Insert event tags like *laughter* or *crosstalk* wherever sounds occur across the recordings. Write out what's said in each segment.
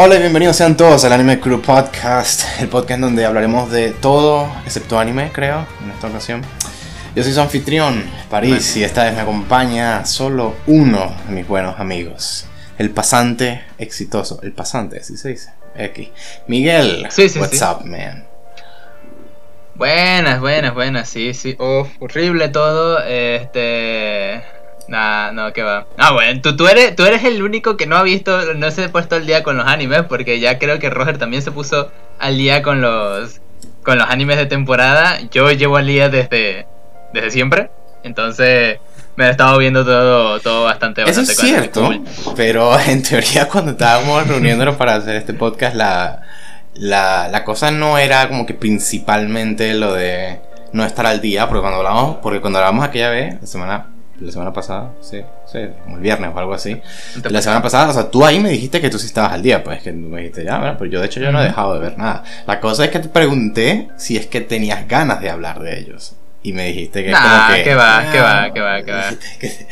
Hola y bienvenidos sean todos al Anime Crew Podcast, el podcast donde hablaremos de todo, excepto anime, creo, en esta ocasión. Yo soy su anfitrión, París, y esta vez me acompaña solo uno de mis buenos amigos, el pasante exitoso, el pasante, así se dice, X. Miguel, Sí, sí, what's sí. up, man? Buenas, buenas, buenas, sí, sí. Uf, horrible todo. Este. Nah, no, que va. Ah, bueno, tú, tú, eres, tú eres el único que no ha visto, no se ha puesto al día con los animes, porque ya creo que Roger también se puso al día con los con los animes de temporada. Yo llevo al día desde, desde siempre. Entonces, me he estado viendo todo, todo bastante, Eso bastante es cierto, cool. pero *laughs* en teoría cuando estábamos reuniéndonos para hacer este podcast, la, la, la cosa no era como que principalmente lo de no estar al día, porque cuando hablamos, porque cuando hablamos aquella vez, la semana, la semana pasada, sí, sí, como el viernes o algo así, la semana pasada, o sea, tú ahí me dijiste que tú sí estabas al día, pues que me dijiste, ya, bueno, pero yo de hecho yo no he dejado de ver nada. La cosa es que te pregunté si es que tenías ganas de hablar de ellos. Y me dijiste que Nah, como que... que va, que "Ah, va, que va, que va". que-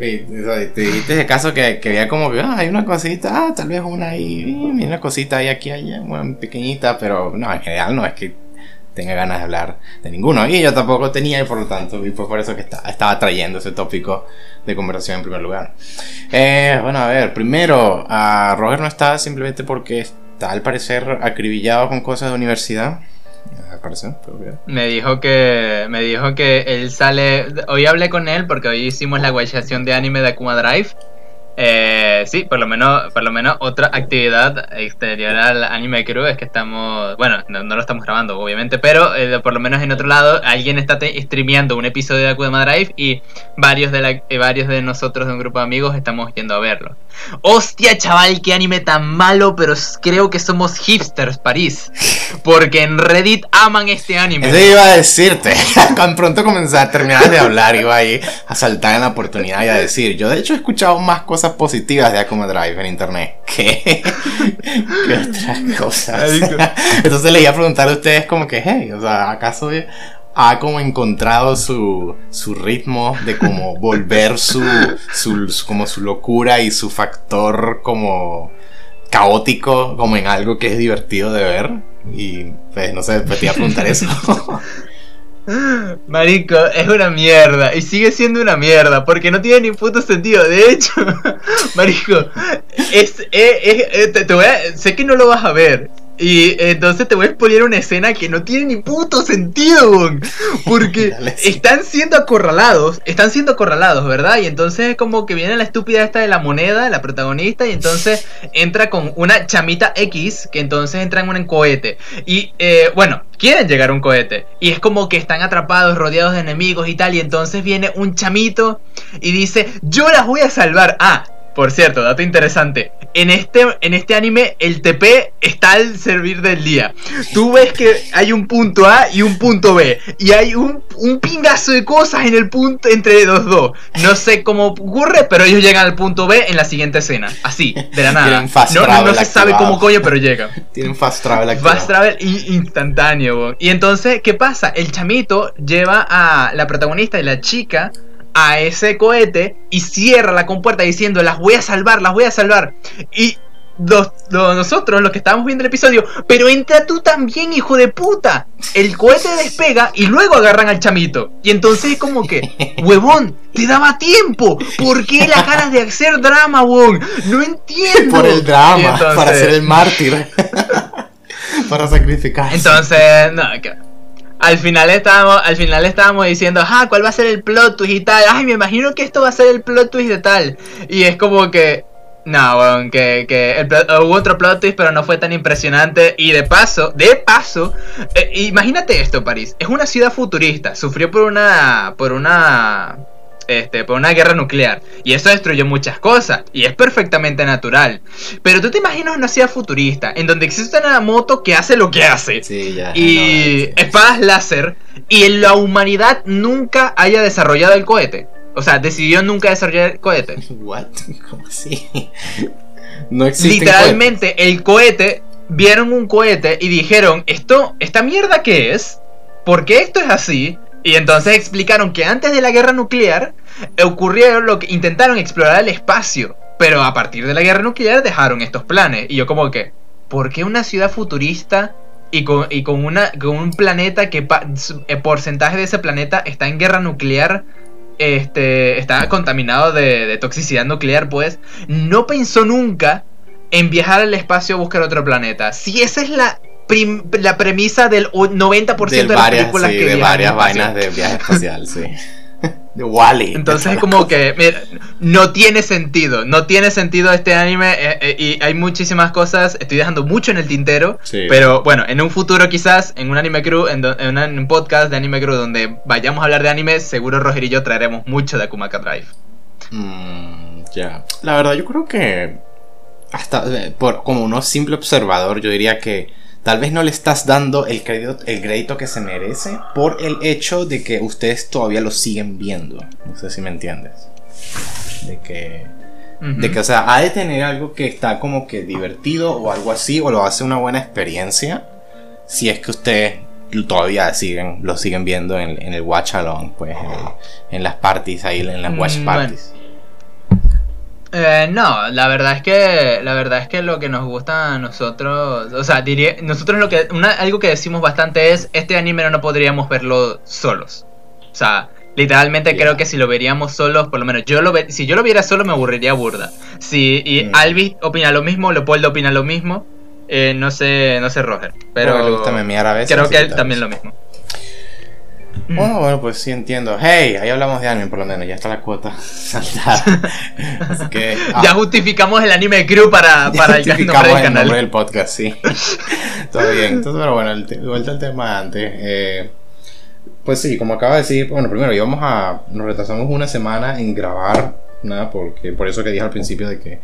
y, *laughs* o sea, te dijiste de caso que, que había como que ah, hay una cosita, ah, tal vez una ahí, una cosita ahí aquí, allá, bueno, pequeñita, pero no, en general no es que tenga ganas de hablar de ninguno. Y yo tampoco tenía, y por lo tanto, y fue por eso que está- estaba trayendo ese tópico de conversación en primer lugar. Eh, bueno, a ver, primero, a Roger no está simplemente porque está al parecer acribillado con cosas de universidad. Me dijo que me dijo que él sale. Hoy hablé con él porque hoy hicimos la guachación de anime de Akuma Drive. Eh, sí, por lo menos por lo menos otra actividad exterior al anime crew es que estamos, bueno, no, no lo estamos grabando obviamente, pero eh, por lo menos en otro lado alguien está te- streameando un episodio de Akuma Drive y varios de la, eh, varios de nosotros de un grupo de amigos estamos yendo a verlo. Hostia, chaval, qué anime tan malo, pero creo que somos hipsters, París. Porque en Reddit aman este anime. Eso iba a decirte. *laughs* Tan pronto comenzar, terminar de hablar, iba ahí a saltar en la oportunidad y a decir. Yo, de hecho, he escuchado más cosas positivas de Akuma Drive en internet que, *laughs* que otras cosas. *laughs* Entonces le iba a preguntar a ustedes, como que, hey, o sea, ¿acaso ha como encontrado su, su ritmo de como *laughs* volver su, su, su- como su locura y su factor como caótico como en algo que es divertido de ver y pues no sé, pues te iba a preguntar eso. *laughs* Marico, es una mierda. Y sigue siendo una mierda. Porque no tiene ni puto sentido. De hecho, *laughs* Marico, es, eh, te, te voy a- sé que no lo vas a ver. Y entonces te voy a exponer una escena que no tiene ni puto sentido. Porque *laughs* Dale, sí. están siendo acorralados. Están siendo acorralados, ¿verdad? Y entonces es como que viene la estúpida esta de la moneda, la protagonista. Y entonces entra con una chamita X. Que entonces entra en un cohete. Y eh, bueno, quieren llegar a un cohete. Y es como que están atrapados, rodeados de enemigos y tal. Y entonces viene un chamito y dice, yo las voy a salvar. Ah, por cierto, dato interesante. En este, en este anime el TP está al servir del día. Tú ves que hay un punto A y un punto B. Y hay un, un pingazo de cosas en el punto entre los dos. No sé cómo ocurre, pero ellos llegan al punto B en la siguiente escena. Así, de la nada. Fast No, no, no se sabe cómo coño, pero llegan. *laughs* Tienen fast travel activado. Fast travel instantáneo. Y entonces, ¿qué pasa? El chamito lleva a la protagonista y la chica a ese cohete y cierra la compuerta diciendo, las voy a salvar, las voy a salvar. Y los- los- nosotros, los que estábamos viendo el episodio, pero entra tú también, hijo de puta. El cohete despega y luego agarran al chamito. Y entonces es como que, huevón, te daba tiempo. ¿Por qué las ganas de hacer drama, huevón? No entiendo. Por el drama, entonces- para ser el mártir. *laughs* para sacrificar. Entonces, no, que- al final estábamos, al final estábamos diciendo, ah, ¿cuál va a ser el plot twist y tal? Ay, me imagino que esto va a ser el plot twist de tal. Y es como que, no, weón, que, que plot- hubo otro plot twist, pero no fue tan impresionante. Y de paso, de paso, eh, imagínate esto, París. Es una ciudad futurista, sufrió por una, por una, este, por una guerra nuclear. Y eso destruyó muchas cosas. Y es perfectamente natural. Pero tú te imaginas una ciudad futurista, en donde existe una moto que hace lo que hace Sí, ya. y no, sí. espadas láser y en la humanidad nunca haya desarrollado el cohete. O sea, decidió nunca desarrollar el cohete. *laughs* What? ¿Cómo así? No existe. Literalmente el cohete, vieron un cohete y dijeron, esto, esta mierda qué es, ¿por qué esto es así? Y entonces explicaron que antes de la guerra nuclear ocurrieron lo que intentaron explorar el espacio. pero a partir de la guerra nuclear dejaron estos planes. Y yo como que, ¿por qué una ciudad futurista y con, y con, una, con un planeta que el eh, porcentaje de ese planeta está en guerra nuclear? Este, está contaminado de, de toxicidad nuclear, pues, no pensó nunca en viajar al espacio a buscar otro planeta. Si esa es la la premisa del 90% de, las películas que de varias vainas de viaje espacial, sí. *laughs* De Wally. Entonces es como que no tiene sentido, no tiene sentido este anime eh, eh, y hay muchísimas cosas, estoy dejando mucho en el tintero, pero bueno, en un futuro quizás, en un anime crew, en, un podcast de anime crew donde vayamos a hablar de anime, seguro Roger y yo traeremos mucho de Akumaka Drive. Mm, ya, la verdad yo creo que hasta eh, por, como uno simple observador yo diría que tal vez no le estás dando el crédito, el crédito que se merece por el hecho de que ustedes todavía lo siguen viendo. No sé si me entiendes. De que, de que, o sea, ha de tener algo que está como que divertido o algo así, o lo hace una buena experiencia. Si es que ustedes todavía siguen, lo siguen viendo en, el watch along, pues en, las parties ahí, en las watch mm, parties. Eh, no, la verdad es que la verdad es que lo que nos gusta a nosotros, o sea, diría, nosotros lo que una, algo que decimos bastante es este anime no podríamos verlo solos. O sea, literalmente creo que si lo veríamos solos, por lo menos yo lo si yo lo viera solo me aburriría burda. Si y mm. Alvis opina lo mismo, Leopoldo opina lo mismo, eh, no sé, no sé Roger, pero creo que él también lo mismo. Bueno, mm. bueno, pues sí entiendo. Hey, ahí hablamos de anime por lo menos, ya está la cuota *laughs* saltada. Así que, ah. Ya justificamos el anime crew para, para el, nombre del canal. del podcast, sí. *laughs* Todo bien. Entonces, pero bueno, el vuelta al tema antes. Eh, pues sí, como acaba de decir, bueno, primero íbamos a. Nos retrasamos una semana en grabar, nada, porque por eso que dije al principio de que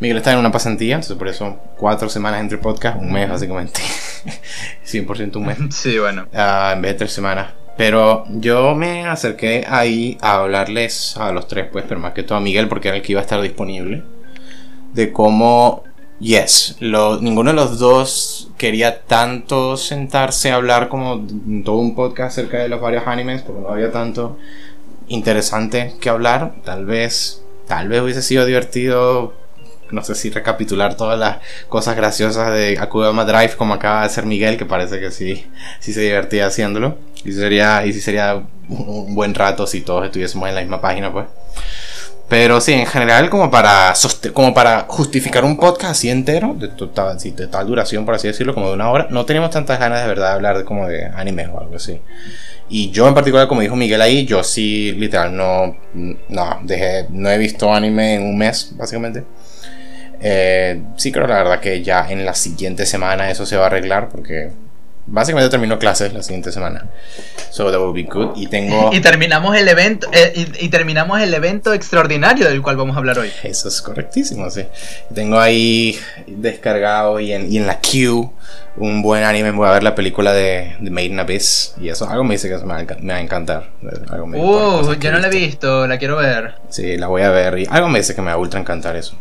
Miguel está en una pasantía, entonces por eso cuatro semanas entre podcast, un mes básicamente. *laughs* 100% un mes. Sí, bueno. Uh, en vez de tres semanas. Pero yo me acerqué ahí a hablarles a los tres, pues, pero más que todo a Miguel, porque era el que iba a estar disponible. De cómo, yes, ninguno de los dos quería tanto sentarse a hablar como todo un podcast acerca de los varios animes, porque no había tanto interesante que hablar. Tal vez, tal vez hubiese sido divertido no sé si recapitular todas las cosas graciosas de Akudama Drive como acaba de hacer Miguel, que parece que sí, sí se divertía haciéndolo. Y sería, y sería un buen rato si todos estuviésemos en la misma página, pues. Pero sí, en general, como para, como para justificar un podcast así entero, de total, de tal duración, por así decirlo, como de una hora, no teníamos tantas ganas de verdad de hablar de, como de anime o algo así. Y yo en particular, como dijo Miguel ahí, yo sí, literal, no, no, dejé, no he visto anime en un mes, básicamente. Eh, sí creo la verdad que ya en la siguiente semana eso se va a arreglar porque básicamente termino clases la siguiente semana. So that will be good. Y tengo. Y terminamos el evento. Eh, y, terminamos el evento extraordinario del cual vamos a hablar hoy. Eso es correctísimo, sí. Tengo ahí descargado y en, y en la queue un buen anime. Voy a ver la película de, de Made in Abyss. Y eso algo me dice que me va, a encantar. uh, yo no la he visto, la quiero ver. Sí, la voy a ver. Y algo me dice que me va a ultra encantar eso.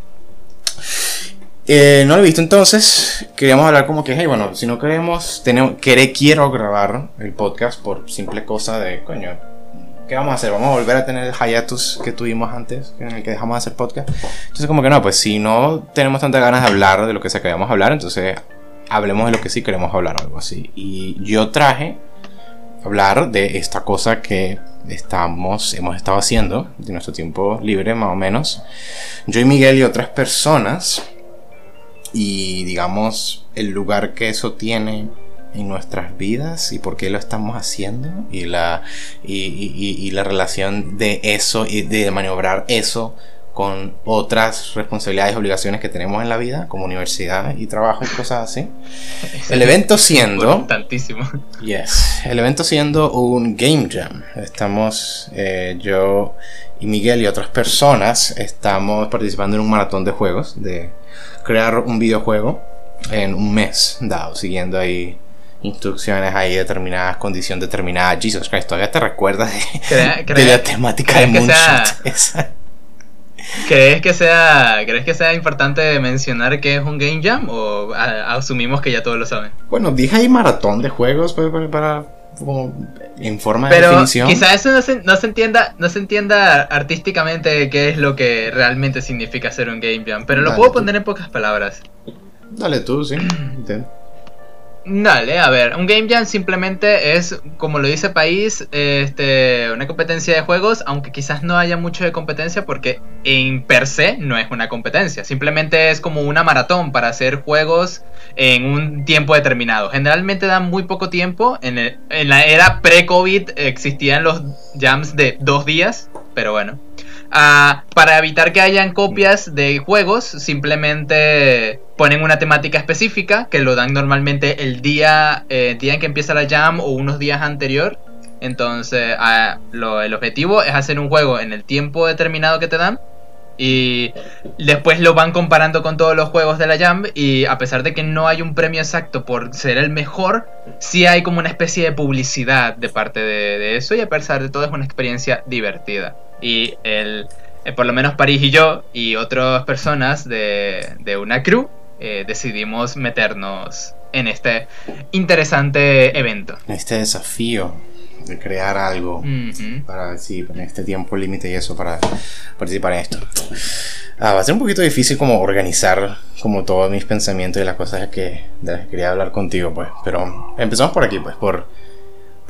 Eh, no lo he visto entonces. Queríamos hablar como que, hey, bueno, si no queremos, tenemos, queré, quiero grabar el podcast por simple cosa de, coño, ¿qué vamos a hacer? ¿Vamos a volver a tener el hiatus que tuvimos antes, en el que dejamos de hacer podcast? Entonces, como que no, pues si no tenemos tantas ganas de hablar de lo que se queríamos hablar, entonces hablemos de lo que sí queremos hablar, algo así. Y yo traje hablar de esta cosa que estamos, hemos estado haciendo de nuestro tiempo libre, más o menos. Yo y Miguel y otras personas y digamos el lugar que eso tiene en nuestras vidas y por qué lo estamos haciendo y la, y, la relación de eso y de maniobrar eso con otras responsabilidades y obligaciones que tenemos en la vida, como universidad y trabajo y cosas así. El evento siendo... Tantísimo. Yes. El evento siendo un game jam. Estamos, eh, yo y Miguel y otras personas, estamos participando en un maratón de juegos de crear un videojuego en un mes dado, siguiendo ahí instrucciones ahí determinadas, condición determinada. Jesus Christ, todavía te recuerdas de, la temática de Moonshot. ¿Crees que sea crees que sea importante mencionar que es un game jam o asumimos que ya todos lo saben? Bueno, dije ahí maratón de juegos pues, para, en forma de definición. Quizás eso no se, no se, entienda, no se entienda artísticamente qué es lo que realmente significa ser un game jam, pero lo puedo poner en pocas palabras. Dale tú, sí. *clears throat* Dale, a ver, un Game Jam simplemente es, como lo dice País, este, una competencia de juegos, aunque quizás no haya mucho de competencia porque en per se no es una competencia, simplemente es como una maratón para hacer juegos en un tiempo determinado. Generalmente dan muy poco tiempo, en, en la era pre-COVID existían los jams de dos días, pero bueno. Ah, para evitar que hayan copias de juegos, simplemente ponen una temática específica que lo dan normalmente el día, eh, día en que empieza la jam o unos días anterior. Entonces, ah, el objetivo es hacer un juego en el tiempo determinado que te dan. Y después lo van comparando con todos los juegos de la Jam. Y a pesar de que no hay un premio exacto por ser el mejor, sí hay como una especie de publicidad de parte de, de eso. Y a pesar de todo, es una experiencia divertida y el, eh, por lo menos París y yo y otras personas de, de una crew eh, decidimos meternos en este interesante evento. Este desafío de crear algo para sí, en este tiempo límite y eso para participar en esto. Ah, va a ser un poquito difícil como organizar como todos mis pensamientos y las cosas que, de las que quería hablar contigo, pues. Pero empezamos por aquí, pues, por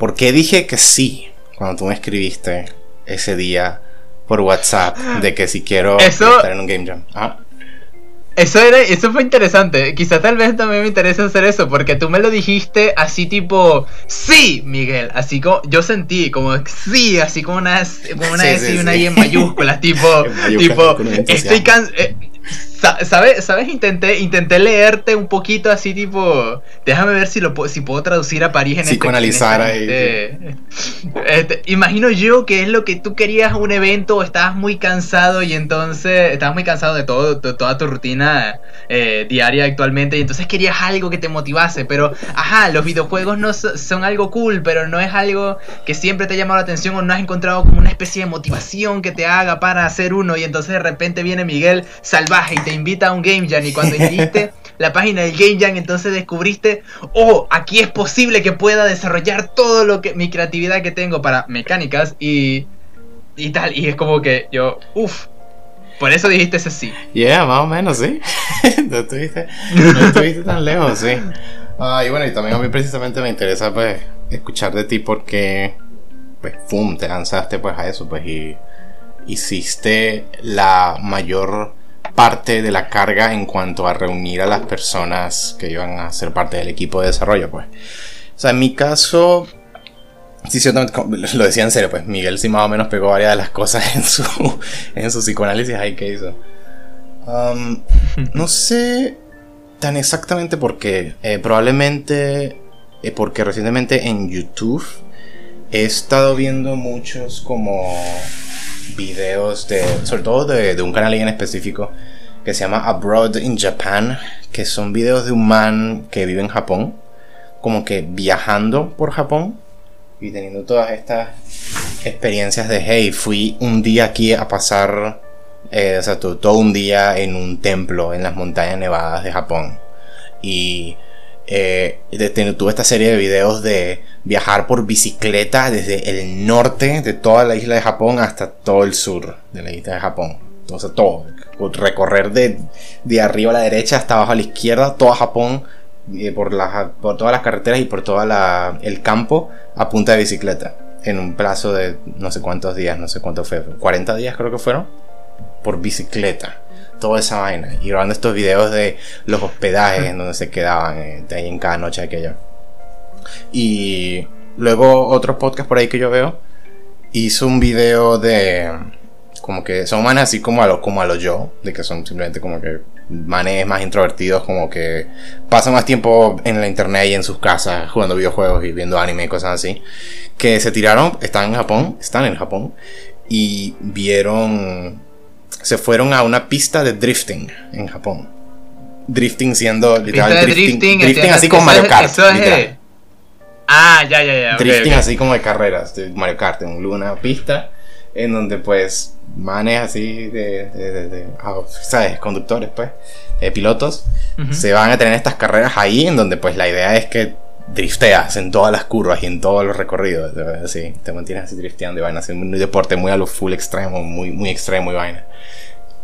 por qué dije que sí cuando tú me escribiste ese día por WhatsApp de que si quiero *gasps* estar en un game jam. Eso, era, eso fue interesante. Quizás tal vez también me interesa hacer eso, porque tú me lo dijiste así tipo, sí, Miguel. Así como, yo sentí como, sí, así como una, como una S y una I en mayúsculas, tipo, *laughs* tipo, estoy cansado. Eh, ¿Sabes? ¿Sabes? Intenté, intenté leerte un poquito así tipo. Déjame ver si lo si puedo traducir a París en Psicoanalizar este, ahí. Este, imagino yo que es lo que tú querías un evento, estabas muy cansado y entonces. Estabas muy cansado de todo, toda tu rutina eh, diaria actualmente. Y entonces querías algo que te motivase. Pero, ajá, los videojuegos no son algo cool, pero no es algo que siempre te ha llamado la atención o no has encontrado como una especie de motivación que te haga para hacer uno. Y entonces de repente viene Miguel salvaje y te invita a un Game Jam y *laughs* cuando hiciste la página del Game Jam entonces descubriste, oh, aquí es posible que pueda desarrollar todo lo que mi creatividad que tengo para mecánicas y y tal y es como que yo, uff, por eso dijiste ese sí. Yeah, más o menos, sí. *laughs* no, estuviste, no estuviste tan lejos, sí. Ah, y bueno, y también a mí precisamente me interesa pues escuchar de ti porque pues pum, te lanzaste pues a eso pues y hiciste la mayor parte de la carga en cuanto a reunir a las personas que iban a ser parte del equipo de desarrollo, pues. O sea, en mi caso, sí, ciertamente, *laughs* lo decía en serio, pues Miguel sí más o menos pegó varias de las cosas *laughs* en su, en su psicoanálisis ahí que hizo. Um, *laughs* no sé tan exactamente por qué. Eh, probablemente eh, porque recientemente en YouTube he estado viendo muchos como videos de, sobre todo de, un canal en específico que se llama Abroad in Japan, que son videos de un man que vive en Japón, como que viajando por Japón y teniendo todas estas experiencias de, hey, fui un día aquí a pasar, eh, o sea, todo un día en un templo en las montañas nevadas de Japón. Y eh, tuve esta serie de videos de viajar por bicicleta desde el norte de toda la isla de Japón hasta todo el sur de la isla de Japón. Entonces todo, recorrer de, de arriba a la derecha hasta abajo a la izquierda, todo Japón, eh, por, por todas las carreteras y por todo el campo a punta de bicicleta. En un plazo de no sé cuántos días, no sé cuánto fue, 40 días creo que fueron, por bicicleta toda esa vaina. Y grabando estos videos de los hospedajes en donde se quedaban eh, en cada noche aquella. Y luego otro podcast por ahí que yo veo hizo un video de como que son manes así como a los como a los yo, de que son simplemente como que manes más introvertidos, como que pasan más tiempo en la internet y en sus casas jugando videojuegos y viendo anime y cosas así, que se tiraron, están en Japón, están en Japón y vieron se fueron a una pista de drifting en Japón. Drifting siendo literal drifting, drifting, así como Mario Kart. Ah, ya, ya, ya. Drifting así como de carreras, de Mario Kart, en una pista en donde pues manes así de, de, de, ah, ¿sabes? Conductores pues, pilotos, se van a tener estas carreras ahí en donde pues la idea es que drifteas en todas las curvas y en todos los recorridos. Así, te mantienes así drifteando y vaina. Así, un deporte muy a lo full extremo, muy, muy extremo y vaina.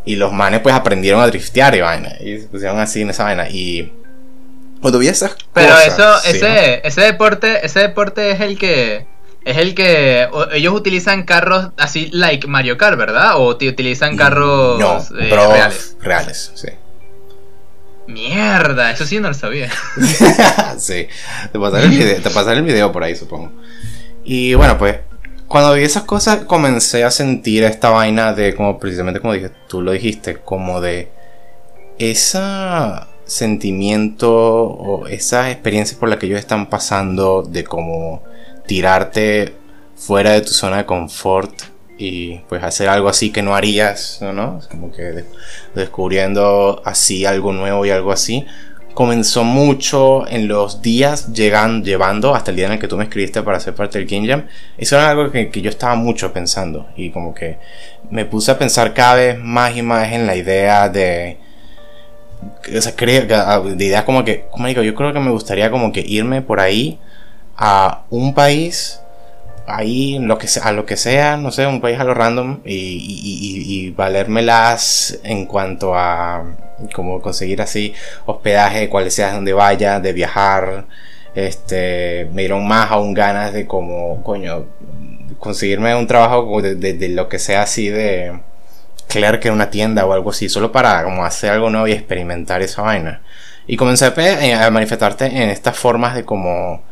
Y los manes pues aprendieron a driftear y vaina. Y se pusieron así en esa vaina. Y cuando vi esas Pero eso, ese, ese deporte, ese deporte es el que es el que ellos utilizan carros así like Mario Kart, ¿verdad? O te utilizan carros eh, reales. Reales, sí. Mierda, eso sí no lo sabía. *laughs* sí, te pasaré, el video, el video por ahí, supongo. Y bueno, pues cuando vi esas cosas comencé a sentir esta vaina de como precisamente como dije, tú lo dijiste, como de ese sentimiento o esas experiencias por las que ellos están pasando de como tirarte fuera de tu zona de confort y pues hacer algo así que no harías, ¿no? Como que descubriendo así algo nuevo y algo así. Comenzó mucho en los días llegan, llevando hasta el día en el que tú me escribiste para ser parte del Game Jam. Eso era algo que, yo estaba mucho pensando y como que me puse a pensar cada vez más y más en la idea de... O sea, como que, como digo, yo creo que me gustaría como que irme por ahí a un país ahí a lo que sea, no sé, un país a lo random y, y, valérmelas en cuanto a como conseguir así hospedaje, cuál sea donde vaya, de viajar. Este, me dieron más aún ganas de como, coño, conseguirme un trabajo de, de, lo que sea así de clerk en una tienda o algo así, solo para como hacer algo nuevo y experimentar esa vaina. Y comencé a manifestarte en estas formas de como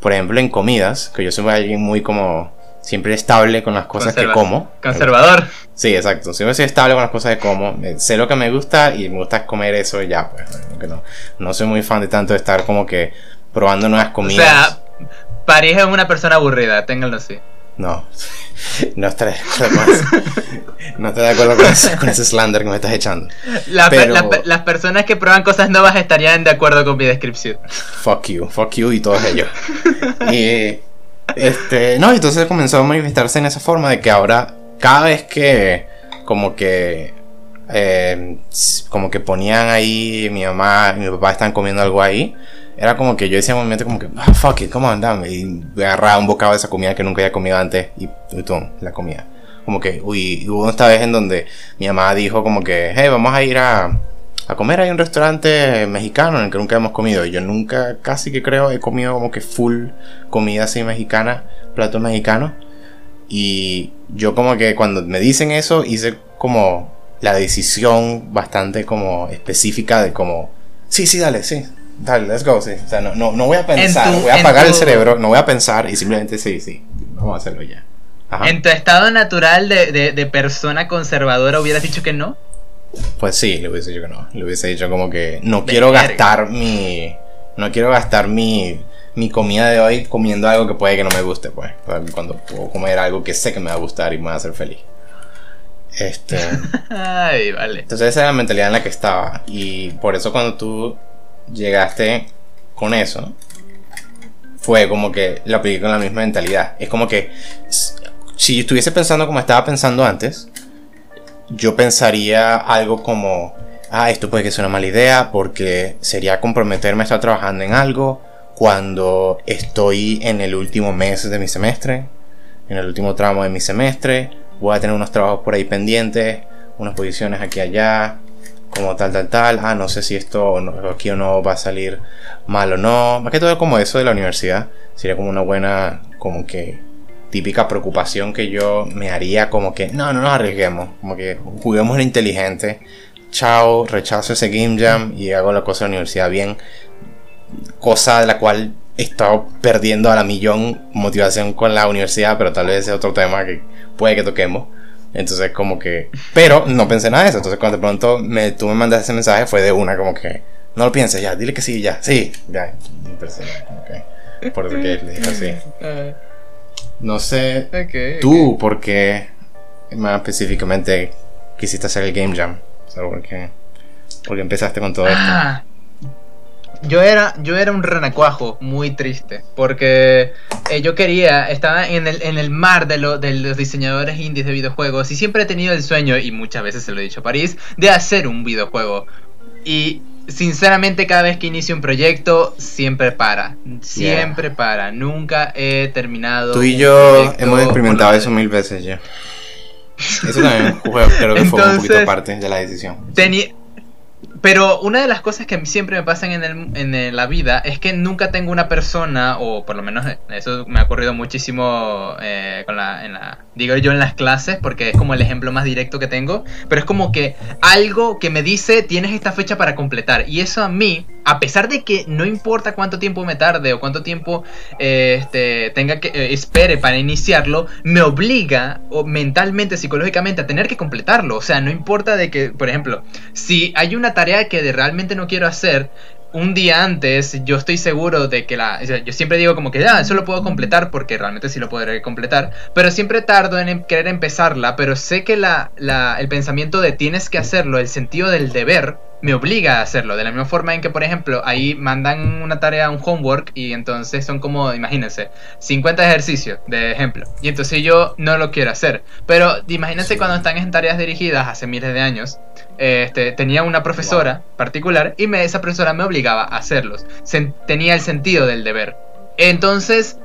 por ejemplo, en comidas, que yo soy alguien muy como siempre estable con las cosas que como. Conservador. Sí, exacto. Siempre soy estable con las cosas que como. Sé lo que me gusta y me gusta comer eso y ya, pues. No, no soy muy fan de tanto de estar como que probando nuevas comidas. O sea, París es una persona aburrida, ténganlo así. No, *laughs* no estaré de acuerdo con eso. No estoy de acuerdo con ese, con ese slander que me estás echando. las personas que prueban cosas nuevas estarían de acuerdo con mi descripción. Fuck you, fuck you y todos ellos. y este, no, entonces comenzó a manifestarse en esa forma de que ahora cada vez que como que eh, como que ponían ahí mi mamá y mi papá están comiendo algo ahí era como que yo decía un momento como que, ah, fuck it, come on, dame. Y agarraba un bocado de esa comida que nunca había comido antes y, y la comida. Como que, uy, hubo esta vez en donde mi mamá dijo como que, hey, vamos a ir a, a comer hay un restaurante mexicano en el que nunca hemos comido. Y yo nunca, casi que creo, he comido como que full comida así mexicana, platos mexicanos. Y yo como que cuando me dicen eso hice como la decisión bastante como específica de como, sí, sí, dale, sí, Dale, let's go, sí. O sea, no, no, no voy a pensar, voy a apagar el cerebro, no voy a pensar y simplemente sí, sí, vamos a hacerlo ya. ¿En tu estado natural de, de, persona conservadora hubieras dicho que no? Pues sí, le hubiese dicho que no. Le hubiese dicho como que no quiero gastar mi. No quiero gastar mi, mi comida de hoy comiendo algo que puede que no me guste, pues. Cuando puedo comer algo que sé que me va a gustar y me va a hacer feliz. Este. *laughs* Ay, vale. Entonces esa era la mentalidad en la que estaba. Y por eso cuando tú llegaste con eso, fue como que lo apliqué con la misma mentalidad. Es como que si estuviese pensando como estaba pensando antes, yo pensaría algo como, ah, esto puede que sea una mala idea porque sería comprometerme a estar trabajando en algo cuando estoy en el último mes de mi semestre, en el último tramo de mi semestre, voy a tener unos trabajos por ahí pendientes, unas posiciones aquí y allá, como tal, tal, tal, ah, no sé si esto aquí o no va a salir mal o no. Más que todo como eso de la universidad, sería como una buena, como que típica preocupación que yo me haría como que, no, no nos arriesguemos, como que juguemos lo inteligente, chao, rechazo ese game jam y hago la cosa de la universidad bien, cosa de la cual he estado perdiendo a la millón motivación con la universidad, pero tal vez es otro tema que puede que toquemos. Entonces, como que. Pero no pensé nada de eso. Entonces, cuando de pronto me, tú me mandas ese mensaje, fue de una, como que. No lo pienses ya, dile que sí, ya, sí, ya. Okay. Por eso que le dije así. *laughs* No sé. tú, ¿por qué más específicamente quisiste hacer el Game Jam? O sea, ¿por qué, por qué empezaste con todo esto? Ah, yo era, yo era un renacuajo muy triste porque eh, yo quería, estaba en el, en el mar de, lo, de los diseñadores indies de videojuegos y siempre he tenido el sueño, y muchas veces se lo he dicho a París, de hacer un videojuego. Y sinceramente cada vez que inicio un proyecto siempre para, siempre para, nunca he terminado. Tú y yo hemos experimentado eso mil veces ya. Eso también creo que fue un poquito parte de la decisión. Tenía pero una de las cosas que siempre me pasan en, la vida es que nunca tengo una persona, o por lo menos eso me ha ocurrido muchísimo eh, con la, en la, digo yo en las clases, porque es como el ejemplo más directo que tengo, pero es como que algo que me dice tienes esta fecha para completar. Y eso a mí, a pesar de que no importa cuánto tiempo me tarde o cuánto tiempo eh, este, tenga que eh, espere para iniciarlo, me obliga mentalmente, psicológicamente a tener que completarlo. O sea, no importa de que, por ejemplo, si hay una tarea que realmente no quiero hacer, un día antes yo estoy seguro de que la... yo siempre digo como que, ya, ah, eso lo puedo completar porque realmente sí lo podré completar, pero siempre tardo en em, querer empezarla, pero sé que la, el pensamiento de tienes que hacerlo, el sentido del deber, me obliga a hacerlo. De la misma forma en que, por ejemplo, ahí mandan una tarea, un homework, y entonces son como, imagínense, 50 ejercicios, de ejemplo. Y entonces yo no lo quiero hacer. Pero imagínense cuando están en tareas dirigidas hace miles de años. Este, tenía una profesora particular y me, esa profesora me obligaba a hacerlos. tenía el sentido del deber. Entonces,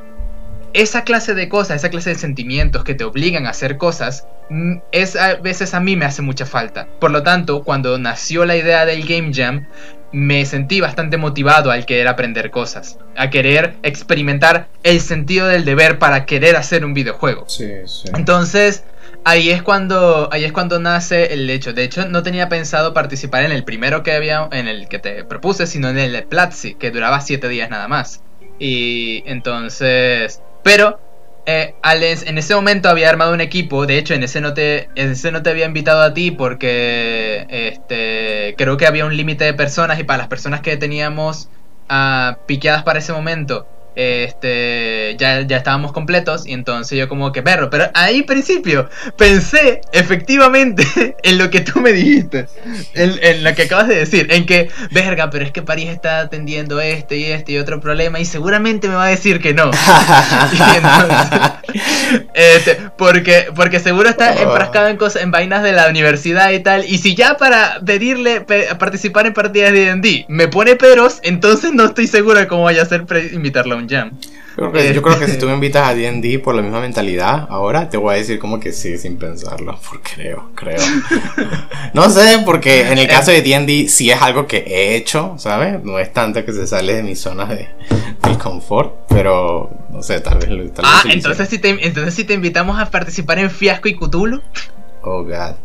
esa clase de cosas, esa clase de sentimientos que te obligan a hacer cosas, mm, es a veces a mí me hace mucha falta. Por lo tanto, cuando nació la idea del Game Jam, me sentí bastante motivado al querer aprender cosas, a querer experimentar el sentido del deber para querer hacer un videojuego. Sí, sí. Entonces, ahí es cuando ahí es cuando nace el hecho. De hecho, no tenía pensado participar en el primero que había en el que te propuse, sino en el de Platzi, que duraba 7 días nada más. Y entonces pero eh, en ese momento había armado un equipo. De hecho, en ese no te, en ese no te había invitado a ti porque este, creo que había un límite de personas y para las personas que teníamos uh, piqueadas para ese momento este ya, ya estábamos completos y entonces yo como que perro, pero ahí principio pensé efectivamente *laughs* en lo que tú me dijiste, en, lo que acabas de decir, en que, verga, pero es que París está atendiendo este y este y otro problema y seguramente me va a decir que no. *laughs* este, porque, porque seguro está oh. enfrascado en cosas, en vainas de la universidad y tal, y si ya para pedirle participar en partidas de D&D me pone peros, entonces no estoy seguro de cómo vaya a ser invitarlo jam. yo creo que si tú me *laughs* invitas a D&D por la misma mentalidad, ahora te voy a decir como que sí, sin pensarlo, porque creo, creo. *laughs* no sé, porque en el caso de D&D sí es algo que he hecho, ¿sabes? No es tanto que se sale de mi zona de, confort, pero no sé, tal vez... Tal ah, entonces si, te, entonces si te invitamos a participar en Fiasco y Cthulhu. Oh, God.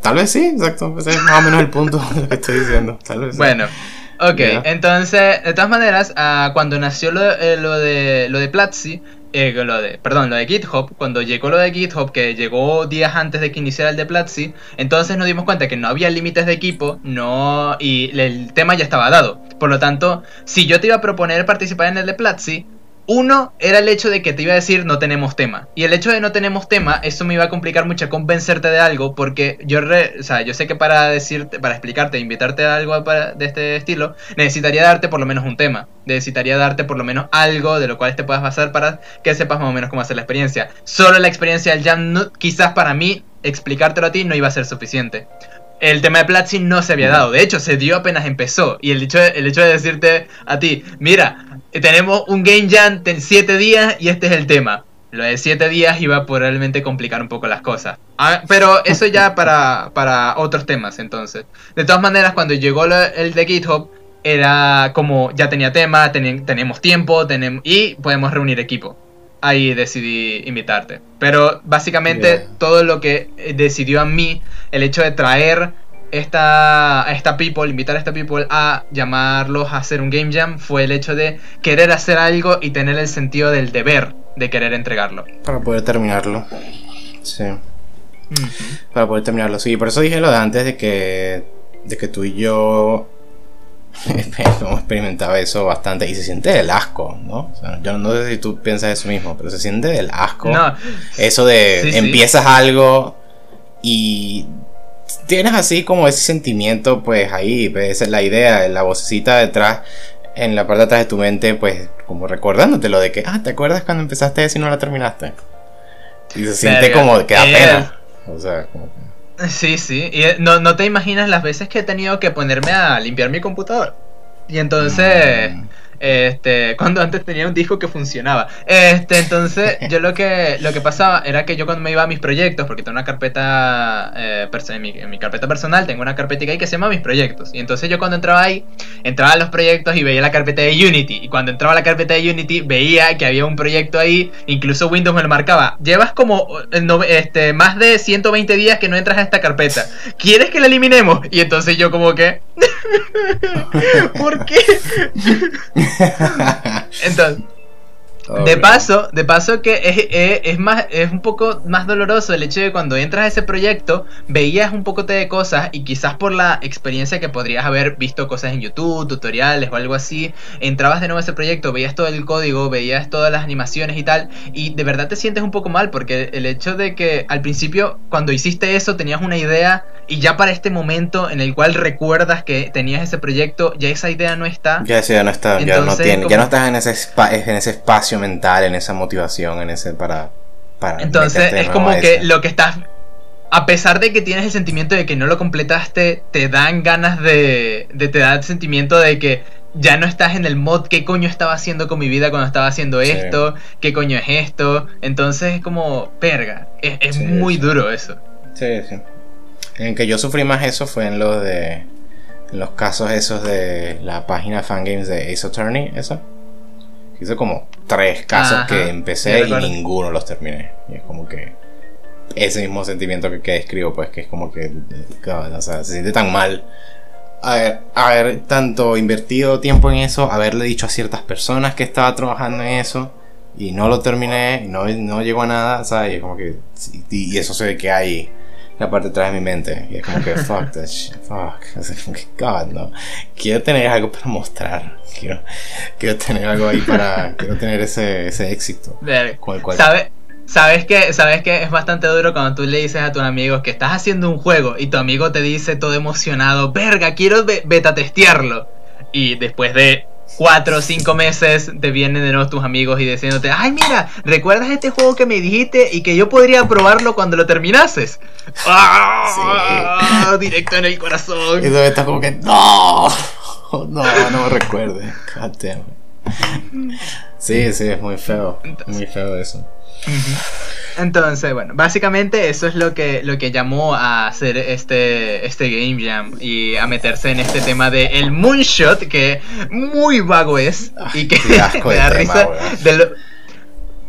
Tal vez sí, exacto. Ese es más o menos el punto *laughs* de lo que estoy diciendo. Tal vez Bueno. Ok, entonces, de todas maneras, uh, cuando nació lo, eh, lo, de lo de Platzi, eh, lo de, perdón, lo de GitHub, cuando llegó lo de GitHub, que llegó días antes de que iniciara el de Platzi, entonces nos dimos cuenta que no había límites de equipo, no, y el tema ya estaba dado. Por lo tanto, si yo te iba a proponer participar en el de Platzi, uno era el hecho de que te iba a decir no tenemos tema. Y el hecho de no tenemos tema, eso me iba a complicar mucho convencerte de algo, porque yo, o sea, yo sé que para decirte, para explicarte, invitarte a algo de este estilo, necesitaría darte por lo menos un tema. Necesitaría darte por lo menos algo de lo cual te puedas basar para que sepas más o menos cómo hacer la experiencia. Solo la experiencia del jam, quizás para mí, explicártelo a ti no iba a ser suficiente el tema de Platzi no se había dado. De hecho, se dio apenas empezó. Y el hecho el hecho de decirte a ti, mira, tenemos un Game Jam en 7 días y este es el tema. Lo de 7 días iba a probablemente complicar un poco las cosas. Ah, pero eso ya para, para otros temas entonces. De todas maneras, cuando llegó el de GitHub, era como ya tenía tema, tiempo tenemos, y podemos reunir equipo. Ahí decidí invitarte. Pero básicamente todo lo que decidió a mí, el hecho de traer esta, esta people, invitar a esta people a llamarlos a hacer un game jam fue el hecho de querer hacer algo y tener el sentido del deber de querer entregarlo. Para poder terminarlo. Sí. Para poder terminarlo. Sí, por eso dije lo de antes de que, de que tú y yo *laughs* hemos experimentado eso bastante y se siente del asco, ¿no? yo no sé si tú piensas eso mismo, pero se siente del asco. Eso de empiezas algo y tienes así como ese sentimiento, pues ahí, pues, esa es la idea, la vocecita detrás, en la parte de atrás de tu mente, pues como recordándote lo de que, ah, ¿te acuerdas cuando empezaste eso y no la terminaste? Y se siente como que da pena. O sea, como Sí, sí. Y eh, no, no te imaginas las veces que he tenido que ponerme a limpiar mi computador. Y entonces... Mm. Este, cuando antes tenía un disco que funcionaba. Este, entonces, yo lo que, lo que pasaba era que yo cuando me iba a mis proyectos, porque tengo una carpeta, eh, en, mi, en, mi, carpeta personal, tengo una carpetita ahí que se llama mis proyectos. Y entonces yo cuando entraba ahí, entraba a los proyectos y veía la carpeta de Unity. Y cuando entraba a la carpeta de Unity, veía que había un proyecto ahí, incluso Windows me lo marcaba. Llevas como eh, este, más de 120 días que no entras a esta carpeta. ¿Quieres que la eliminemos? Y entonces yo como que... *laughs* ¿Por qué? *laughs* Entonces, de paso, de paso que es, más, es un poco más doloroso el hecho de que cuando entras a ese proyecto veías un poco de cosas y quizás por la experiencia que podrías haber visto cosas en YouTube, tutoriales o algo así, entrabas de nuevo a ese proyecto, veías todo el código, veías todas las animaciones y tal, y de verdad te sientes un poco mal porque el hecho de que al principio cuando hiciste eso tenías una idea y ya para este momento en el cual recuerdas que tenías ese proyecto, ya esa idea no está. Ya esa idea no está, ya no, tiene, ya no estás en ese, en ese espacio mental, en esa motivación, en ese para... para Entonces es como que lo que estás... A pesar de que tienes el sentimiento de que no lo completaste, te dan ganas de... de te da el sentimiento de que ya no estás en el mod, ¿qué coño estaba haciendo con mi vida cuando estaba haciendo esto? ¿Qué coño es esto? Entonces es como, perga, es, muy duro eso. Sí, sí. En que yo sufrí más eso fue en los de... En los casos esos de la página fangames de Ace Attorney, eso. Hice como tres casos que empecé y ninguno los terminé. Y es como que ese mismo sentimiento que, que describo, pues que es como que o sea, se siente tan mal haber, haber tanto invertido tiempo en eso, haberle dicho a ciertas personas que estaba trabajando en eso y no lo terminé y no, no llegó a nada, ¿sabes? Y como que y, eso se ve que hay la parte detrás de mi mente. Y es como que, *laughs* fuck that shit, fuck. Sea, como que, God, no. Quiero tener algo para mostrar. Quiero, quiero tener algo ahí para. *laughs* quiero tener ese, ese éxito. ¿Sabes? ¿Sabes que, ¿Sabes que es bastante duro cuando tú le dices a tus amigos que estás haciendo un juego y tu amigo te dice todo emocionado, verga, quiero beta testearlo? Y después de cuatro o cinco meses te vienen de nuevo tus amigos y diciéndote, ay mira, ¿recuerdas este juego que me dijiste y que yo podría probarlo cuando lo terminases? ¡Ah! Directo en el corazón. Y tú estás como que, no, no, no me recuerde. Sí, sí, es muy feo. muy feo eso. Entonces, bueno, básicamente eso es lo que, lo que llamó a hacer este, este Game Jam y a meterse en este tema de el Moonshot, que muy vago es y que *laughs* me da risa de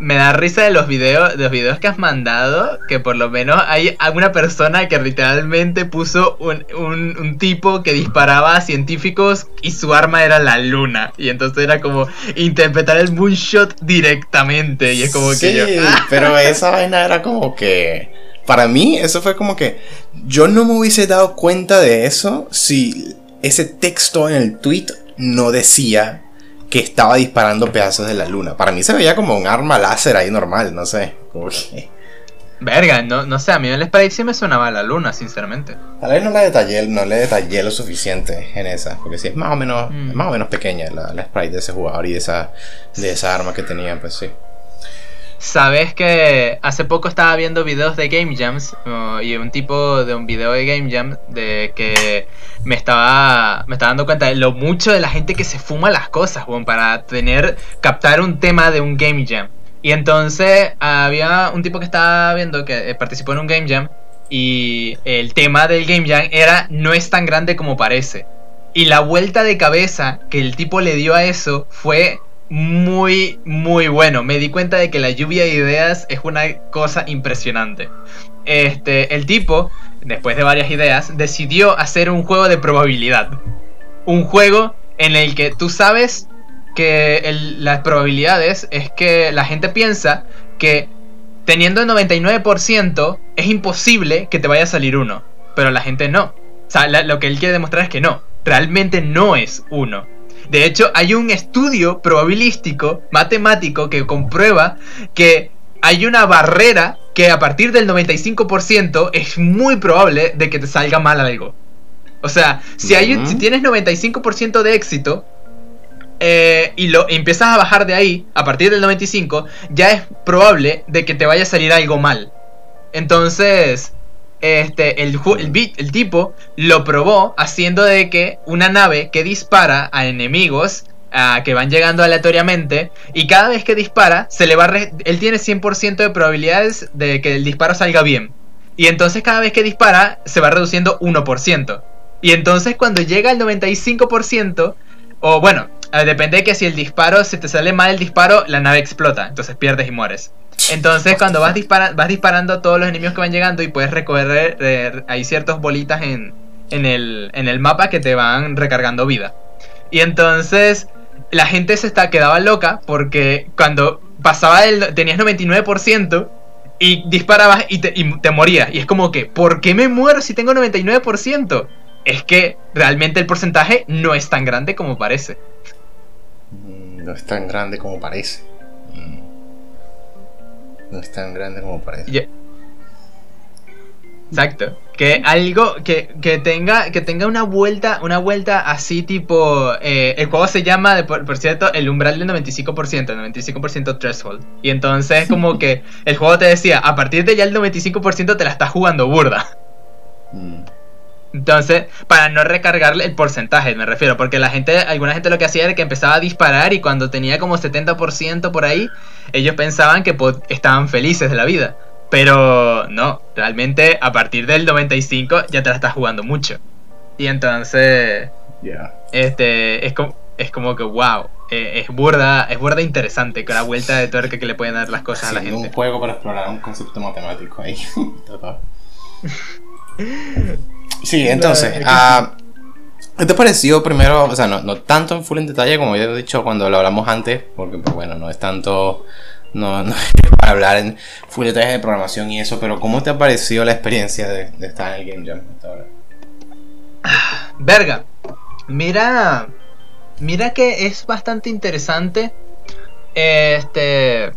me da risa de los videos, de los videos que has mandado, que por lo menos hay alguna persona que literalmente puso un, un, tipo que disparaba a científicos y su arma era la luna. Y entonces era como interpretar el moonshot directamente. Y es como que yo. *laughs* ¡ah! Pero esa vaina era como que. Para mí, eso fue como que. Yo no me hubiese dado cuenta de eso si ese texto en el tweet no decía que estaba disparando pedazos de la luna. Para mí se veía como un arma láser ahí normal, no sé. Verga, no, no sé, a mí el sprite sí me sonaba la luna, sinceramente. Tal vez no la detallé, no le detallé lo suficiente en esa, porque sí es más o menos, mm. más o menos pequeña la, la, sprite de ese jugador y de esa, de esa arma que tenía, pues sí. Sabes que hace poco estaba viendo videos de Game Jams y un tipo de un video de Game Jam de que me estaba me estaba dando cuenta de lo mucho de la gente que se fuma las cosas, bueno, para tener captar un tema de un Game Jam. Y entonces había un tipo que estaba viendo que eh, participó en un Game Jam y el tema del Game Jam era no es tan grande como parece. Y la vuelta de cabeza que el tipo le dio a eso fue muy, muy bueno. Me di cuenta de que la lluvia de ideas es una cosa impresionante. Este, el tipo, después de varias ideas, decidió hacer un juego de probabilidad. Un juego en el que tú sabes que las probabilidades es que la gente piensa que teniendo el 99% es imposible que te vaya a salir uno. Pero la gente no. O sea, lo que él quiere demostrar es que no. Realmente no es uno. De hecho, hay un estudio probabilístico, matemático, que comprueba que hay una barrera que a partir del 95% es muy probable de que te salga mal algo. O sea, si, hay, si tienes 95% de éxito eh, y lo empiezas a bajar de ahí, a partir del 95, ya es probable de que te vaya a salir algo mal. Entonces, este, el, tipo lo probó haciendo de que una nave que dispara a enemigos que van llegando aleatoriamente y cada vez que dispara se le va él tiene 100% de probabilidades de que el disparo salga bien. Y entonces cada vez que dispara se va reduciendo 1% y entonces cuando llega al 95% o bueno depende de que si el disparo si te sale mal el disparo la nave explota. Entonces pierdes y mueres entonces, cuando vas, dispara vas disparando a todos los enemigos que van llegando y puedes recorrer, eh, hay ciertas bolitas en, en, el, en el mapa que te van recargando vida. Y entonces, la gente se está, quedaba loca porque cuando pasaba el. tenías 99% y disparabas y te, y te morías. Y es como que, ¿por qué me muero si tengo 99%? Es que realmente el porcentaje no es tan grande como parece. Mm, No es tan grande como parece. No es tan grande como parece. Exacto. Que algo que, que tenga que tenga una vuelta una vuelta así tipo eh, el juego se llama de- por, por cierto el umbral del 95%, el 95% threshold. Y entonces como *laughs* que el juego te decía, a partir de ya el 95% te la estás jugando burda. Mm. Entonces, para no recargarle el porcentaje, me refiero, porque la gente, alguna gente lo que hacía era que empezaba a disparar y cuando tenía como 70% por ahí, ellos pensaban que estaban felices de la vida. Pero no, realmente a partir del 95 ya te la estás jugando mucho. Y entonces, Ya. este, es como, es como que wow, eh, es burda, es burda interesante con la vuelta de tuerca que le pueden dar las cosas a la Haciendo un gente. juego para explorar un concepto matemático ahí. *laughs* *laughs* Sí, entonces, ah, ¿qué te pareció primero? O sea, no, no tanto en full en detalle como ya he dicho cuando lo hablamos antes, porque pues bueno, no es tanto, no, *laughs* no es para hablar en full detalle de programación y eso, pero ¿cómo te ha parecido la experiencia de, de estar en el Game Jam hasta ahora? Verga, mira, mira que es bastante interesante este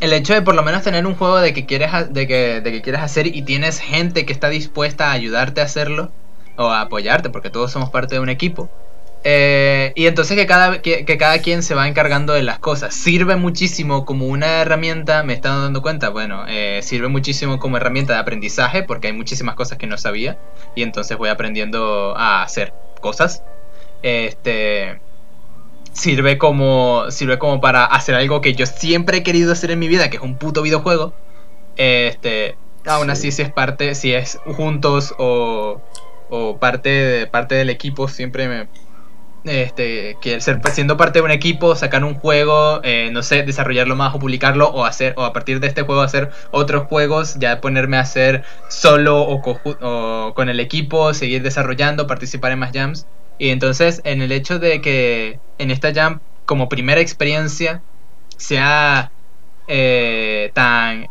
el hecho de por lo menos tener un juego de que quieres de que, de que quieres hacer y tienes gente que está dispuesta a ayudarte a hacerlo o a apoyarte porque todos somos parte de un equipo. Eh, y entonces que cada, que, que cada quien se va encargando de las cosas. Sirve muchísimo como una herramienta, me estado dando cuenta, bueno, eh, sirve muchísimo como herramienta de aprendizaje porque hay muchísimas cosas que no sabía y entonces voy aprendiendo a hacer cosas. Este sirve como sirve como para hacer algo que yo siempre he querido hacer en mi vida, que es un puto videojuego. Este, aún así si es parte, si es juntos o, o parte de, parte del equipo, siempre me este que ser siendo parte de un equipo, sacar un juego, eh, no sé, desarrollarlo más o publicarlo o hacer o a partir de este juego hacer otros juegos, ya ponerme a hacer solo o, o con el equipo, seguir desarrollando, participar en más jams. Y entonces, en el hecho de que en esta jam, como primera experiencia, sea eh, tan.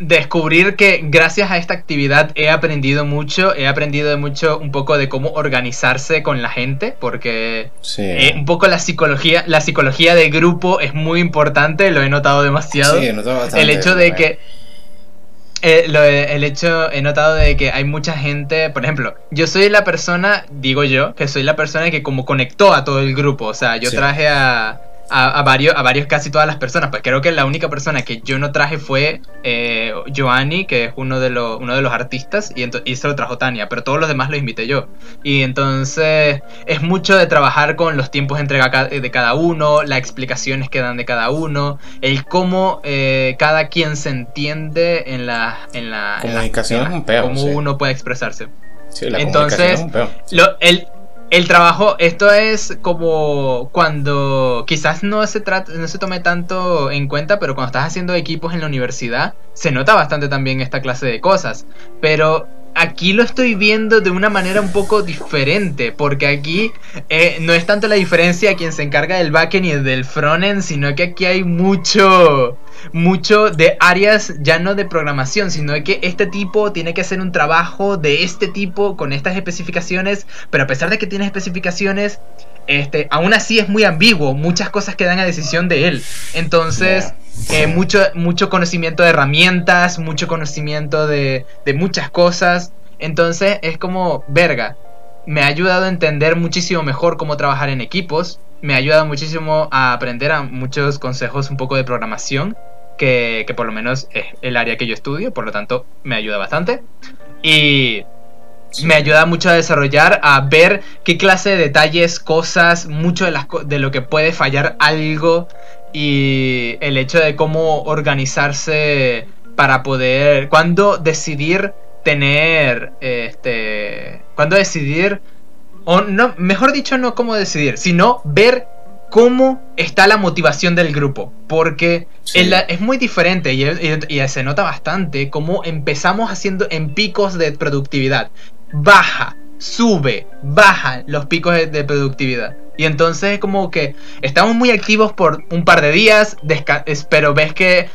Descubrir que gracias a esta actividad he aprendido mucho, he aprendido mucho un poco de cómo organizarse con la gente, porque Sí. eh, un poco la psicología, la psicología de grupo es muy importante, lo he notado demasiado Sí, he notado bastante el hecho de que eh, lo- el hecho he notado de que hay mucha gente por ejemplo yo soy la persona digo yo que soy la persona que como conectó a todo el grupo o sea yo Sí. traje a, a, a varios a varios casi todas las personas pues creo que la única persona que yo no traje fue eh, Giovanni que es uno de los uno de los artistas y, y se lo trajo Tania pero todos los demás los invité yo y entonces es mucho de trabajar con los tiempos entre de cada uno, las explicaciones que dan de cada uno, el cómo eh, cada quien se entiende en la... En la en la- Comunicación en es la- un peo, Cómo sí. uno puede expresarse. Sí, la entonces- es un peo. Lo- el, el trabajo, esto es como cuando quizás no se, trata, no se tome tanto en cuenta, pero cuando estás haciendo equipos en la universidad, se nota bastante también esta clase de cosas. Pero aquí lo estoy viendo de una manera un poco diferente, porque aquí eh, no es tanto la diferencia a quien se encarga del backend y del frontend, sino que aquí hay mucho mucho de áreas ya no de programación, sino que este tipo tiene que hacer un trabajo de este tipo con estas especificaciones, pero a pesar de que tiene especificaciones, este, aún así es muy ambiguo, muchas cosas quedan a decisión de él. Entonces. Eh, mucho, mucho conocimiento de herramientas, mucho conocimiento de, de muchas cosas. Entonces, es como, verga, me ha ayudado a entender muchísimo mejor cómo trabajar en equipos, me ha ayudado muchísimo a aprender a muchos consejos un poco de programación, que, que por lo menos es el área que yo estudio, por lo tanto me ayuda bastante. Y me ayuda mucho a desarrollar, a ver qué clase de detalles, cosas, mucho de, las, de lo que puede fallar algo y el hecho de cómo organizarse para poder, cuándo decidir tener, este, cuándo decidir, o no, mejor dicho, no cómo decidir, sino ver cómo está la motivación del grupo. Porque es muy diferente y, y, se nota bastante cómo empezamos haciendo en picos de productividad baja, sube, baja los picos de, productividad. Y entonces como que estamos muy activos por un par de días, pero ves que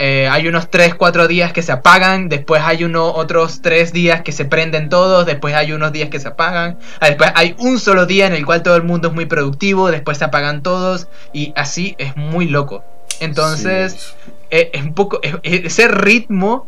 eh, hay unos 3, 4 días que se apagan, después hay unos otros 3 días que se prenden todos, después hay unos días que se apagan, ah, después hay un solo día en el cual todo el mundo es muy productivo, después se apagan todos y así es muy loco. Entonces, eh, es un poco, ese ritmo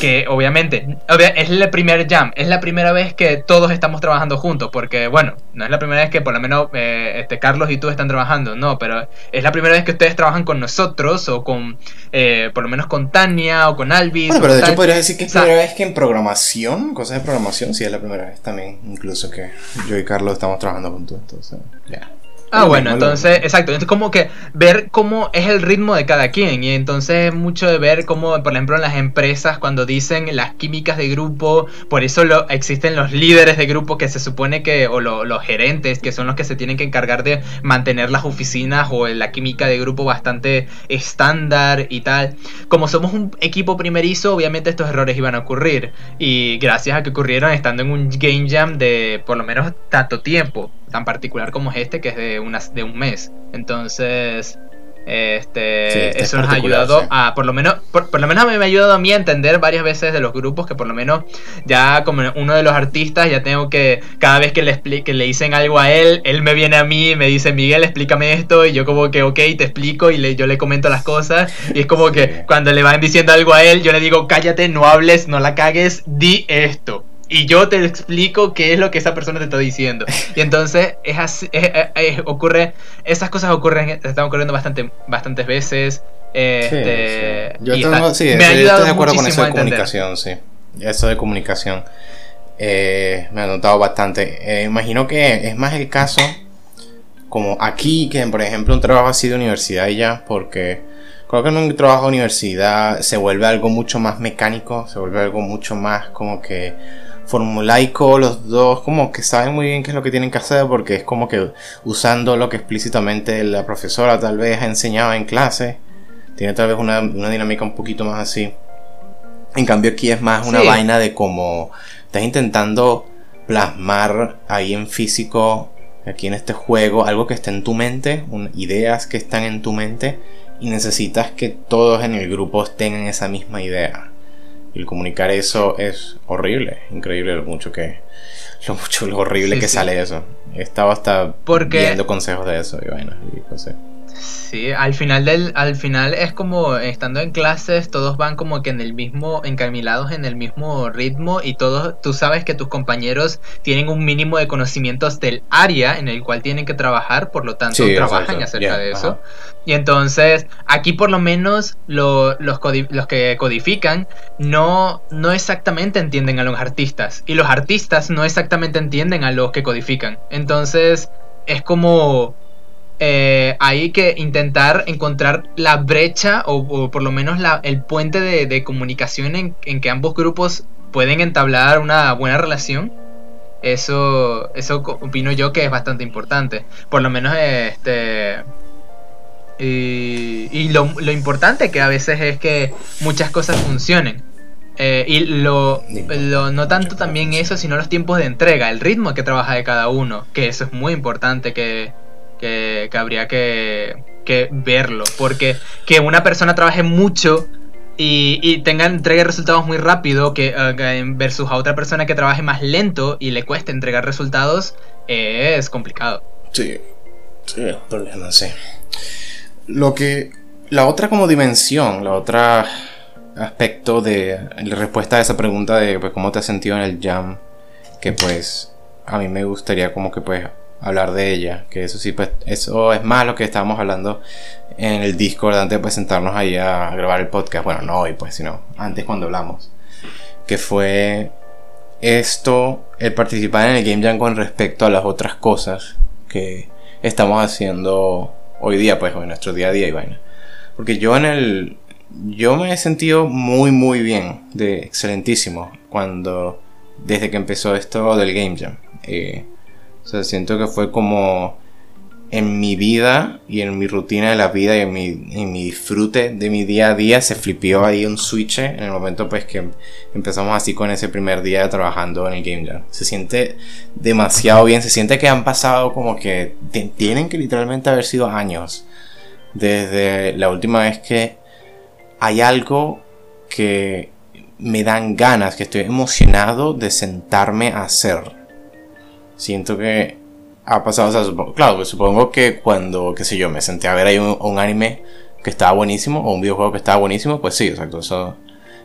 que obviamente es el primer jam, es la primera vez que todos estamos trabajando juntos, porque bueno, no es la primera vez que por lo menos eh, este, Carlos y tú están trabajando, no, pero es la primera vez que ustedes trabajan con nosotros o con, eh, por lo menos con Tania o con Alvis. Bueno, pero de hecho podrías decir que es la primera vez que en programación, cosas de programación, sí es la primera vez también, incluso que yo y Carlos estamos trabajando juntos, entonces ya. Ah, bueno, entonces, exacto. Entonces, como que ver cómo es el ritmo de cada quien. Y entonces, mucho de ver cómo, por ejemplo, en las empresas, cuando dicen las químicas de grupo, por eso lo, existen los líderes de grupo que se supone que, o los gerentes, que son los que se tienen que encargar de mantener las oficinas o la química de grupo bastante estándar y tal. Como somos un equipo primerizo, obviamente estos errores iban a ocurrir. Y gracias a que ocurrieron estando en un game jam de por lo menos tanto tiempo tan particular como es este, que es de, unas, de un mes. Entonces, este, eso nos ha ayudado a, por lo menos, por, lo menos me ha ayudado a mí a entender varias veces de los grupos que por lo menos ya como uno de los artistas ya tengo que, cada vez que le, que le dicen algo a él, él me viene a mí y me dice, Miguel, explícame esto y yo como que, ok, te explico y le, yo le comento las cosas y es como que cuando le van diciendo algo a él, yo le digo, cállate, no hables, no la cagues, di esto y yo te explico qué es lo que esa persona te está diciendo. Y entonces es así, ocurre, esas cosas ocurren, están ocurriendo bastante, bastantes veces. Este, Yo tengo, sí, me ha ayudado estoy de acuerdo con eso de comunicación, sí. Eso de comunicación eh, me ha notado bastante. Eh, imagino que es más el caso como aquí que, por ejemplo, un trabajo así de universidad y ya, porque creo que en un trabajo de universidad se vuelve algo mucho más mecánico, se vuelve algo mucho más como que formulaico, los dos como que saben muy bien qué es lo que tienen que hacer porque es como que usando lo que explícitamente la profesora tal vez ha enseñado en clase, tiene tal vez una, dinámica un poquito más así. En cambio aquí es más una vaina de como estás intentando plasmar ahí en físico, aquí en este juego, algo que está en tu mente, ideas que están en tu mente y necesitas que todos en el grupo tengan esa misma idea. Y el comunicar eso es horrible, increíble lo mucho que lo mucho lo horrible que sale eso. He estado hasta viendo consejos de eso y bueno, y no sé. Sí, al final del, al final es como estando en clases, todos van como que en el mismo, encamilados en el mismo ritmo y todos, tú sabes que tus compañeros tienen un mínimo de conocimientos del área en el cual tienen que trabajar, por lo tanto trabajan acerca de eso. Y entonces, aquí por lo menos los, los que codifican no, no exactamente entienden a los artistas. Y los artistas no exactamente entienden a los que codifican. Entonces, es como eh, hay que intentar encontrar la brecha o, por lo menos el puente de, comunicación en, que ambos grupos pueden entablar una buena relación. Eso, eso opino yo que es bastante importante. Por lo menos este... Y, lo, importante que a veces es que muchas cosas funcionen. Eh, y lo, no tanto también eso, sino los tiempos de entrega, el ritmo que trabaja de cada uno, que eso es muy importante que, que, habría que, verlo. Porque que una persona trabaje mucho y, tenga, entregue resultados muy rápido que uh, versus a otra persona que trabaje más lento y le cueste entregar resultados es complicado. Sí, sí, no sé. Lo que. La otra como dimensión, la otra aspecto de la respuesta a esa pregunta de pues, cómo te has sentido en el jam, que pues a mí me gustaría como que pues hablar de ella. Que eso sí, pues, eso es más lo que estábamos hablando en el Discord antes de presentarnos ahí a grabar el podcast. Bueno, no hoy, pues, sino antes cuando hablamos. Que fue esto, el participar en el Game Jam con respecto a las otras cosas que estamos haciendo hoy día, pues, en nuestro día a día y vaina. Porque yo en el. Yo me he sentido muy, muy bien, de excelentísimo, cuando. Desde que empezó esto del Game Jam. Eh, o sea, siento que fue como en mi vida y en mi rutina de la vida y en mi, disfrute de mi día a día se flipió ahí un switch en el momento pues que empezamos así con ese primer día trabajando en el Game Jam. Se siente demasiado bien, se siente que han pasado como que tienen que literalmente haber sido años desde la última vez que hay algo que me dan ganas, que estoy emocionado de sentarme a hacer. Siento que ha pasado, o sea, claro, pues supongo que cuando, qué sé yo, me senté a ver ahí un, anime que estaba buenísimo o un videojuego que estaba buenísimo, pues sí, exacto, eso,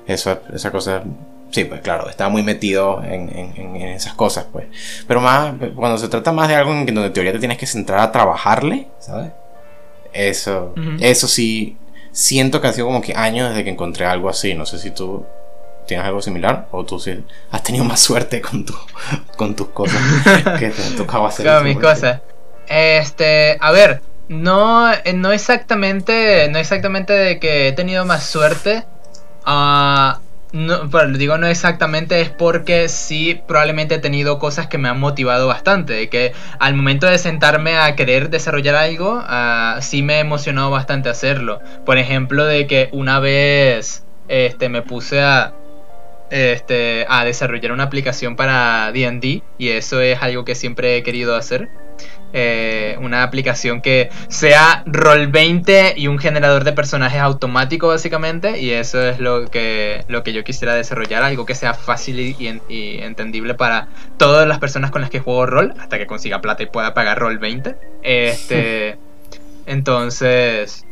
eso esa cosa, sí, pues claro, estaba muy metido en, en, esas cosas, pues. Pero más, cuando se trata más de algo en donde en teoría te tienes que centrar a trabajarle, ¿sabes? Eso, eso sí, siento que ha sido como que años desde que encontré algo así, no sé si tú tienes algo similar o tú sí has tenido más suerte con, tu, con tus cosas que te tocaba hacer. Con mis cosas. Este, a ver, no, eh, no exactamente, no exactamente de que he tenido más suerte. Uh, no, digo no exactamente es porque sí probablemente he tenido cosas que me han motivado bastante. De que al momento de sentarme a querer desarrollar algo, uh, sí me emocionó bastante hacerlo. Por ejemplo, de que una vez este, me puse a, este, a desarrollar una aplicación para DD y eso es algo que siempre he querido hacer. Eh, una aplicación que sea roll 20 y un generador de personajes automático básicamente y eso es lo que, lo que yo quisiera desarrollar, algo que sea fácil y, entendible para todas las personas con las que juego rol hasta que consiga plata y pueda pagar roll 20. Este, *laughs* entonces,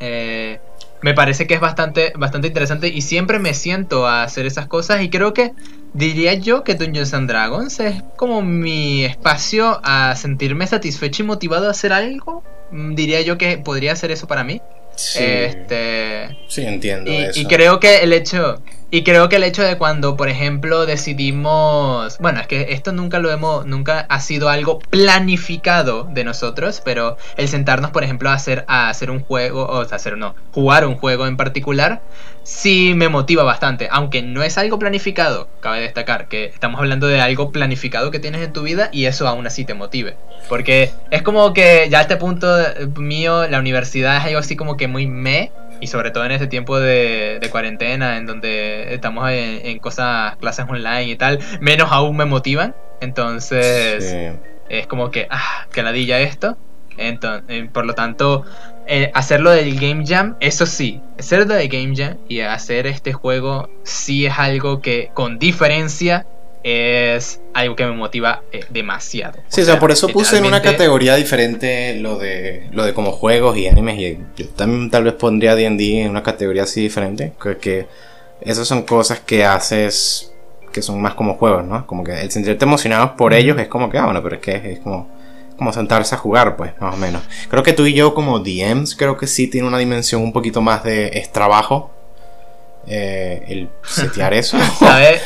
eh, me parece que es bastante, bastante interesante y siempre me siento a hacer esas cosas y creo que diría yo que Dungeons and Dragons es como mi espacio a sentirme satisfecho y motivado a hacer algo. Mm, diría yo que podría ser eso para mí. Sí, este, sí entiendo. Y, eso. y creo que el hecho y creo que el hecho de cuando, por ejemplo, decidimos, bueno, es que esto nunca lo hemos, nunca ha sido algo planificado de nosotros, pero el sentarnos, por ejemplo, a hacer, a hacer un juego, o sea, hacer no, jugar un juego en particular, sí me motiva bastante, aunque no es algo planificado, cabe destacar que estamos hablando de algo planificado que tienes en tu vida y eso aún así te motive, porque es como que ya a este punto mío la universidad es algo así como que muy me y sobre todo en este tiempo de, cuarentena, en donde estamos en, cosas, clases online y tal, menos aún me motivan. Entonces, es como que, ah, que ladilla esto. Entonces, eh, por lo tanto, eh, hacerlo del Game Jam, eso sí, hacerlo del Game Jam y hacer este juego sí es algo que con diferencia es algo que me motiva eh, demasiado. Sí, o sea, por eso puse en una categoría diferente lo de lo de como juegos y animes y yo también tal vez pondría D&D en una categoría así diferente, que, que esas son cosas que haces que son más como juegos, ¿no? Como que el sentirte emocionado por ellos es como que, ah, bueno, pero es que es como como sentarse a jugar, pues, más o menos. Creo que tú y yo como DMs, creo que sí tiene una dimensión un poquito más de es trabajo. Eh, el *laughs* setear eso. ¿Sabes?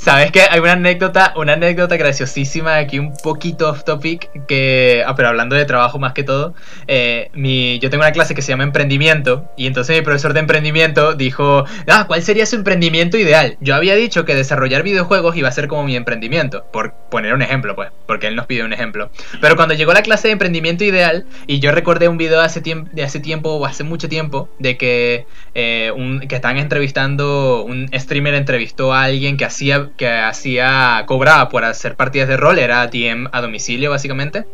¿Sabes que Hay una anécdota, una anécdota graciosísima aquí, un poquito off topic, que, ah, pero hablando de trabajo más que todo, eh, mi, yo tengo una clase que se llama emprendimiento, y entonces mi profesor de emprendimiento dijo, ah, ¿cuál sería su emprendimiento ideal? Yo había dicho que desarrollar videojuegos iba a ser como mi emprendimiento, por poner un ejemplo, pues, porque él nos pidió un ejemplo. Pero cuando llegó la clase de emprendimiento ideal, y yo recordé un video hace de hace tiempo, o hace mucho tiempo, de que, eh, un, que están entrevistando, un streamer entrevistó a alguien que hacía que hacía, cobraba por hacer partidas de rol, era DM a domicilio básicamente.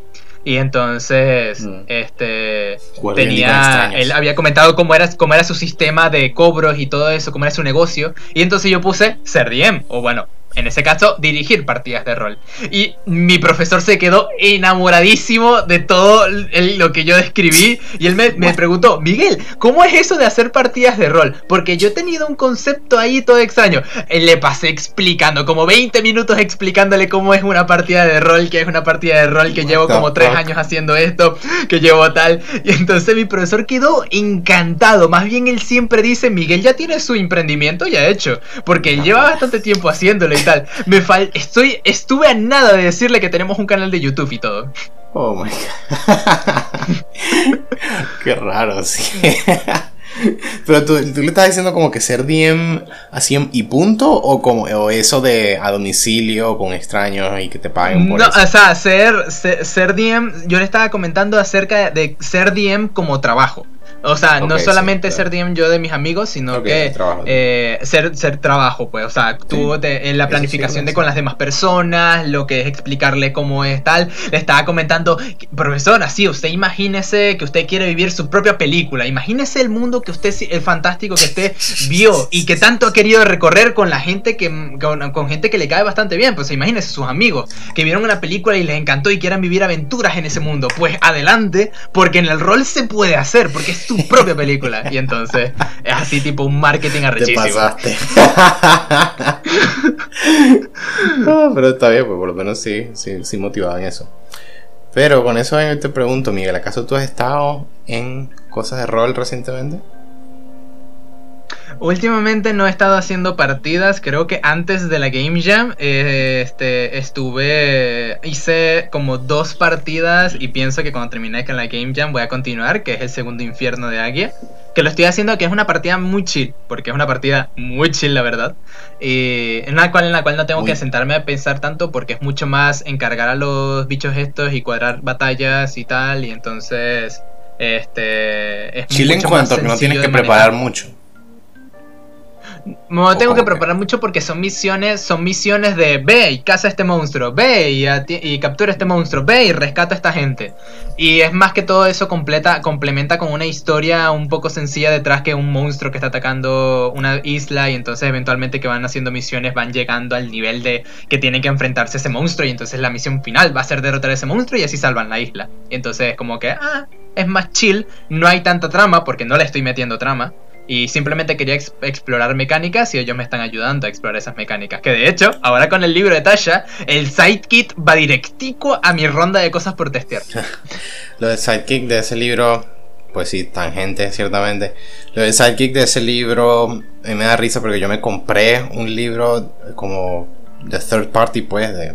Y entonces, mm. este, tenía, él había comentado cómo era, cómo era su sistema de cobros y todo eso, cómo era su negocio. Y entonces yo puse ser DM, o bueno, en ese caso, dirigir partidas de rol. Y mi profesor se quedó enamoradísimo de todo lo que yo describí. Y él me, *laughs* preguntó, Miguel, ¿cómo es eso de hacer partidas de rol? Porque yo he tenido un concepto ahí todo extraño. Él le pasé explicando, como 20 minutos explicándole cómo es una partida de rol, que es una partida de rol, que llevo como 3 años haciendo esto, que llevo tal. Y entonces mi profesor quedó encantado. Más bien él siempre dice, Miguel ya tiene su emprendimiento ya hecho. Porque él lleva bastante tiempo haciéndolo tal. Me fal estoy, estuve a nada de decirle que tenemos un canal de YouTube y todo. Oh my god. *laughs* Qué raro, sí. *laughs* Pero ¿tú, tú, le estás diciendo como que ser DM así y punto o como o eso de a domicilio con extraños y que te paguen por no, eso. o sea, ser, ser, ser DM, yo le estaba comentando acerca de ser DM como trabajo. O sea, no solamente sí, ser DM yo de mis amigos, sino que trabajo. eh, ser, ser trabajo, pues. O sea, tú te- en la sí planificación de con las demás personas, lo que es explicarle cómo es tal. Le estaba comentando, profesor, así, usted imagínese que usted quiere vivir su propia película. Imagínese el mundo que usted, el fantástico que usted vio y que tanto ha querido recorrer con la gente que, con, con gente que le cae bastante bien. Pues imagínese sus amigos que vieron una película y les encantó y quieran vivir aventuras en ese mundo. Pues adelante, porque en el rol se puede hacer, porque es tu propia película. Y entonces es así tipo un marketing Te arrechísimo. pasaste. *laughs* Ah, pero está bien, pues por lo menos sí, sí, sí motivado en eso. Pero con eso te pregunto, Miguel, ¿acaso tú has estado en cosas de rol recientemente? Últimamente no he estado haciendo partidas, creo que antes de la Game Jam eh, este, estuve, hice como dos partidas y pienso que cuando termine con la Game Jam voy a continuar, que es el segundo infierno de Águia, que lo estoy haciendo que es una partida muy chill, porque es una partida muy chill la verdad, y en la cual, en la cual no tengo que sentarme a pensar tanto porque es mucho más encargar a los bichos estos y cuadrar batallas y tal, y entonces... Este, es Chile en cuanto que no tienes que manejar. preparar mucho. Me ¿O tengo que preparar mucho porque son misiones, son misiones de ve y caza a este monstruo, ve y, y captura a este monstruo, ve y rescata a esta gente. Y es más que todo eso completa, complementa con una historia un poco sencilla detrás que un monstruo que está atacando una isla y entonces eventualmente que van haciendo misiones van llegando al nivel de que tienen que enfrentarse a ese monstruo y entonces la misión final va a ser derrotar a ese monstruo y así salvan la isla. Y entonces es como que, ah, es más chill, no hay tanta trama porque no le estoy metiendo trama. Y simplemente quería ex- explorar mecánicas y ellos me están ayudando a explorar esas mecánicas. Que de hecho, ahora con el libro de Tasha, el sidekit va directico a mi ronda de cosas por testear. *laughs* Lo del sidekick de ese libro, pues sí, tangente, ciertamente. Lo del sidekick de ese libro eh, me da risa porque yo me compré un libro como de third party, pues, de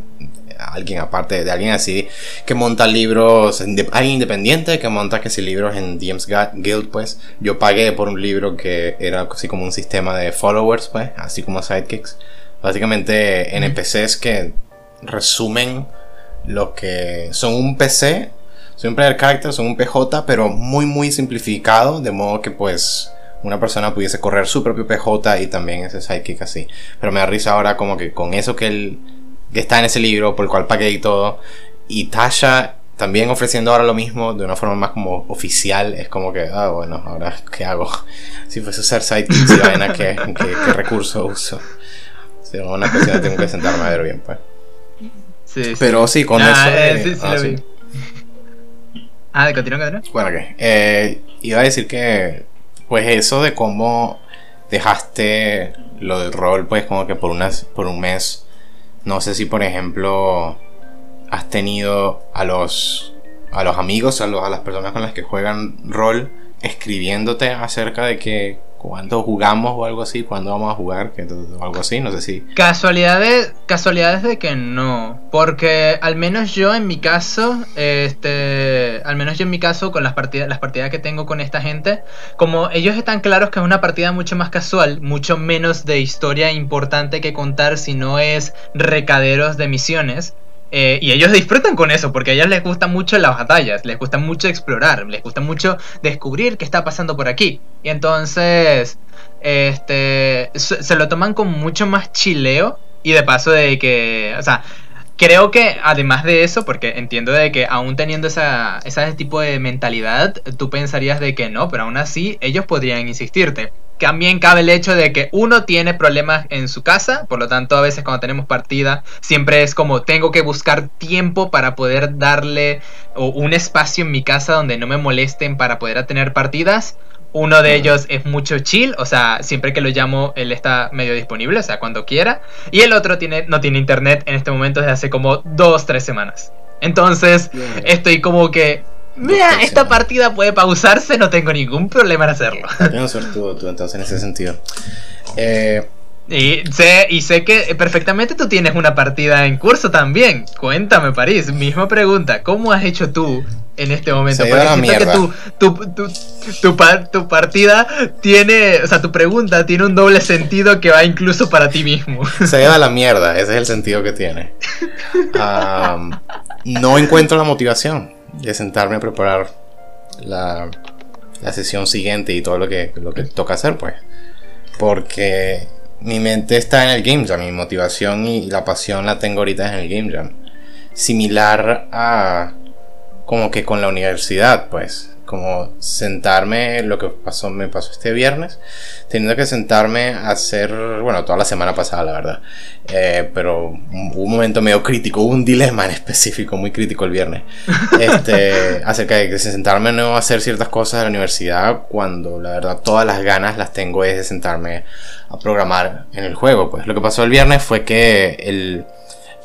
alguien aparte, de alguien así, que monta libros, alguien independiente que monta que si libros en DM's Guild, pues. Yo pagué por un libro que era así como un sistema de followers, pues, así como sidekicks. Básicamente NPCs que resumen lo que son un PC, son un player character, son un PJ, pero muy muy simplificado, de modo que pues una persona pudiese correr su propio PJ y también ese sidekick así. Pero me da risa ahora como que con eso que él que está en ese libro, por el cual pagué y todo, y Tasha también ofreciendo ahora lo mismo de una forma más como oficial, es como que, ah, bueno, ahora qué hago. *laughs* Si fuese usar sidekicks y vaina, ¿qué, qué, qué recurso uso? Será una cuestión tengo que sentarme a ver bien, pues. Sí. Pero sí, con Ah, eso. eh, de- sí, sí ah, lo sí. vi. Ah, continúa, continúa. Bueno, que eh, iba a decir que, pues eso de cómo dejaste lo del rol, pues como que por, unas, por un mes, no sé si por ejemplo has tenido a los, a los amigos, a, los, a las personas con las que juegan rol, escribiéndote acerca de que cuándo jugamos o algo así, cuándo vamos a jugar, o algo así, no sé si... Casualidades, casualidades de que no, porque al menos yo en mi caso, este, al menos yo en mi caso con las partidas, las partidas que tengo con esta gente, como ellos están claros que es una partida mucho más casual, mucho menos de historia importante que contar, si no es recaderos de misiones. Eh, y ellos disfrutan con eso, porque a ellos les gustan mucho las batallas, les gusta mucho explorar, les gusta mucho descubrir qué está pasando por aquí. Y entonces, este, se, lo toman con mucho más chileo y de paso de que, o sea, creo que además de eso, porque entiendo de que aún teniendo esa, ese tipo de mentalidad, tú pensarías de que no, pero aún así ellos podrían insistirte. También cabe el hecho de que uno tiene problemas en su casa, por lo tanto a veces cuando tenemos partida siempre es como tengo que buscar tiempo para poder darle o un espacio en mi casa donde no me molesten para poder tener partidas. Uno de ellos es mucho chill, o sea, siempre que lo llamo él está medio disponible, o sea, cuando quiera. Y el otro tiene, no tiene internet en este momento desde hace como dos, tres semanas. Entonces, estoy como que, mira, esta partida puede pausarse, no tengo ningún problema en hacerlo. Tengo suerte tú, tú, entonces en ese sentido. Eh, Y sé, y sé que perfectamente tú tienes una partida en curso también. Cuéntame, París. Misma pregunta. ¿Cómo has hecho tú en este momento? Porque siento que tu, tu, tu, tu, partida tiene. O sea, tu pregunta tiene un doble sentido que va incluso para ti mismo. Se lleva la mierda. Ese es el sentido que tiene. *laughs* no encuentro la motivación de sentarme a preparar la, la sesión siguiente y todo lo que, lo que toca hacer, pues. Porque mi mente está en el Game Jam, mi motivación y la pasión la tengo ahorita en el Game Jam. Similar a como que con la universidad, pues como sentarme, lo que pasó, me pasó este viernes, teniendo que sentarme a hacer, bueno, toda la semana pasada, la verdad, eh, pero hubo un momento medio crítico, hubo un dilema en específico, muy crítico el viernes, *laughs* este, acerca de que sentarme no a hacer ciertas cosas de la universidad, cuando la verdad todas las ganas las tengo es de sentarme a programar en el juego, pues. Lo que pasó el viernes fue que el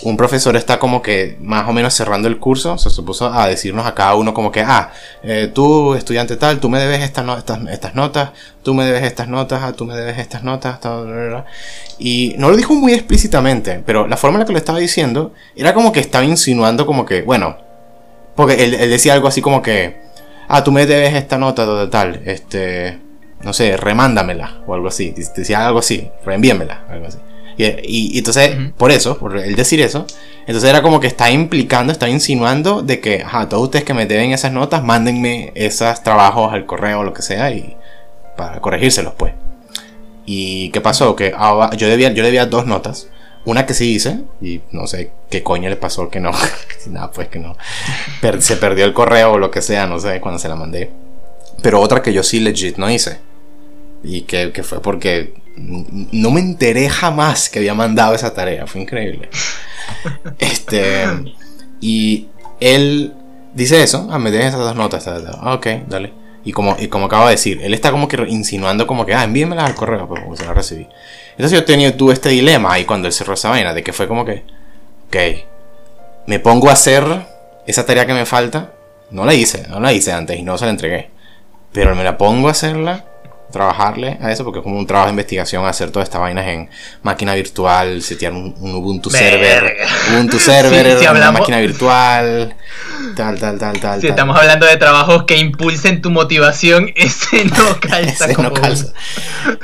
un profesor está como que más o menos cerrando el curso, se supuso a decirnos a cada uno como que, ah, eh, tú estudiante tal, tú me debes estas, notas, tú me debes estas notas, ah, tú me debes estas notas, y no lo dijo muy explícitamente, pero la forma en la que lo estaba diciendo era como que estaba insinuando como que, bueno, porque él, decía algo así como que, ah, tú me debes esta nota, tal, tal, este, no sé, remándamela o algo así, decía algo así, reenvíamela, algo así. Y, entonces, por eso, por el decir eso, entonces era como que está implicando, está insinuando de que, ajá, todos ustedes que me deben esas notas, mándenme esos trabajos al correo o lo que sea y para corregírselos, pues. ¿Y qué pasó? Que yo, debía, yo debía dos notas. Una que sí hice, y no sé qué coño le pasó que no. *laughs* Nada, pues que no. se perdió el correo o lo que sea, no sé, cuando se la mandé. Pero otra que yo sí legit no hice. Y que, que fue porque no me enteré jamás que había mandado esa tarea, fue increíble. *laughs* Este, y él dice eso, ah, me dejes esas dos notas, ah, ok, dale. Y como, y como acabo de decir, él está como que insinuando como que, ah, envíemelas al correo, pero pues, se las recibí. Entonces yo tenía, tuve este dilema ahí cuando él cerró esa vaina, de que fue como que, ok, me pongo a hacer esa tarea que me falta, no la hice, no la hice antes y no se la entregué, pero me la pongo a hacerla trabajarle a eso, porque es como un trabajo de investigación hacer todas estas vainas en máquina virtual, setear un, Ubuntu server, Ubuntu server, una máquina virtual, tal, tal, tal, tal. Si estamos hablando de trabajos que impulsen tu motivación, *laughs* ese no calza. ese no calza.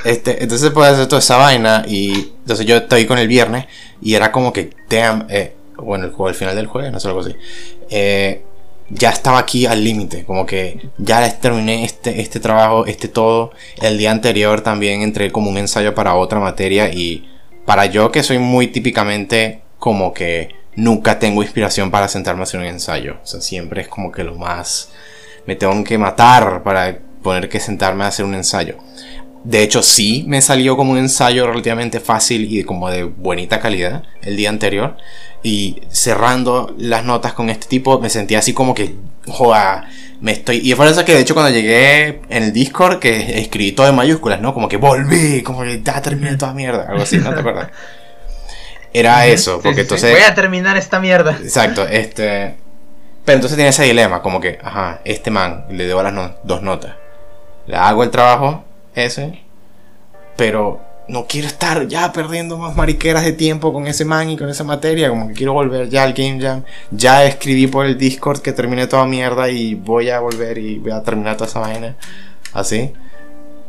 Este, entonces puedes hacer toda esa vaina y entonces yo estoy con el viernes y era como que, damn, eh, bueno, el al final del juego, no sé algo así. Eh, ya estaba aquí al límite, como que ya terminé este, este trabajo, este todo. El día anterior también entré como un ensayo para otra materia y para yo que soy muy típicamente como que nunca tengo inspiración para sentarme a hacer un ensayo. O sea, siempre es como que lo más... Me tengo que matar para poner que sentarme a hacer un ensayo. De hecho, sí me salió como un ensayo relativamente fácil y como de buenita calidad el día anterior. Y cerrando las notas con este tipo, me sentía así como que, joda, me estoy. Y fue eso que de hecho cuando llegué en el Discord, que escribí todo en mayúsculas, ¿no? Como que volví, como que ya terminé toda mierda, algo así, ¿no te acuerdas? *laughs* Era eso, porque entonces. Voy a terminar esta mierda. Exacto, este. Pero entonces tiene ese dilema, como que, ajá, este man le debo las dos notas. Le hago el trabajo ese, pero no quiero estar ya perdiendo más mariqueras de tiempo con ese man y con esa materia, como que quiero volver ya al Game Jam. Ya escribí por el Discord que terminé toda mierda y voy a volver y voy a terminar toda esa vaina. Así.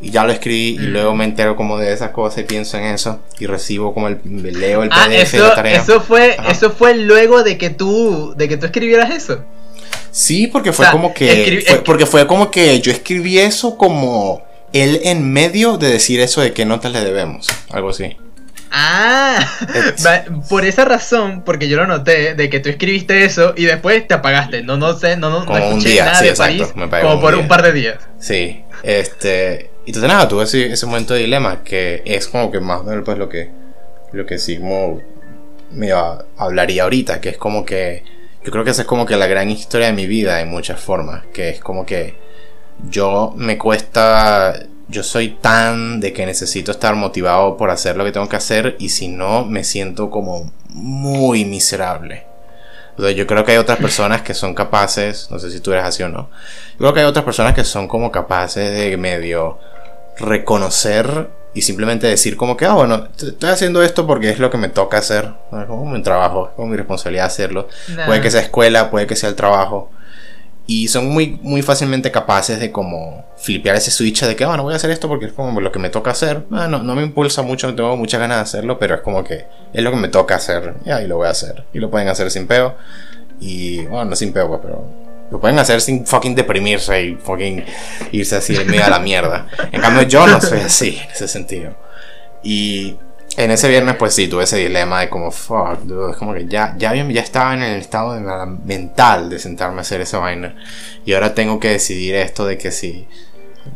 Y ya lo escribí y luego me entero como de esas cosas y pienso en eso y recibo como el leo el PDF eso, de la tarea. Eso fue, eso fue luego de que tú de que tú escribieras eso. Sí, porque fue como que porque fue como que yo escribí eso como él en medio de decir eso de qué notas le debemos, algo así. Ah, *laughs* por esa razón, porque yo lo noté, de que tú escribiste eso y después te apagaste. No, no sé, no, no, como un día, nada sí, exacto, como por un par de días. Sí, este, y entonces nada, tuve ese, ese momento de dilema que es como que más o menos pues lo que, lo que Sigmo me hablaría ahorita, que es como que, yo creo que esa es como que la gran historia de mi vida en muchas formas, que es como que yo me cuesta, yo soy tan de que necesito estar motivado por hacer lo que tengo que hacer y si no me siento como muy miserable. yo creo que hay otras personas que son capaces, no sé si tú eres así o no, yo creo que hay otras personas que son como capaces de medio reconocer y simplemente decir como que, ah, bueno, estoy haciendo esto porque es lo que me toca hacer, es como mi trabajo, es como mi responsabilidad hacerlo. Puede que sea escuela, puede que sea el trabajo. Y son muy, muy fácilmente capaces de como flipear ese switch de que, bueno, voy a hacer esto porque es como lo que me toca hacer. Ah, no, no me impulsa mucho, no tengo muchas ganas de hacerlo, pero es como que es lo que me toca hacer. Y ahí lo voy a hacer. Y lo pueden hacer sin peo. Y, bueno, no sin peo, pues, pero lo pueden hacer sin fucking deprimirse y fucking irse así en medio a la mierda. En cambio, yo no soy así, en ese sentido. Y en ese viernes, pues sí, tuve ese dilema de como, fuck, dude, es como que ya, ya, ya estaba en el estado mental de sentarme a hacer esa vaina. Y ahora tengo que decidir esto de que si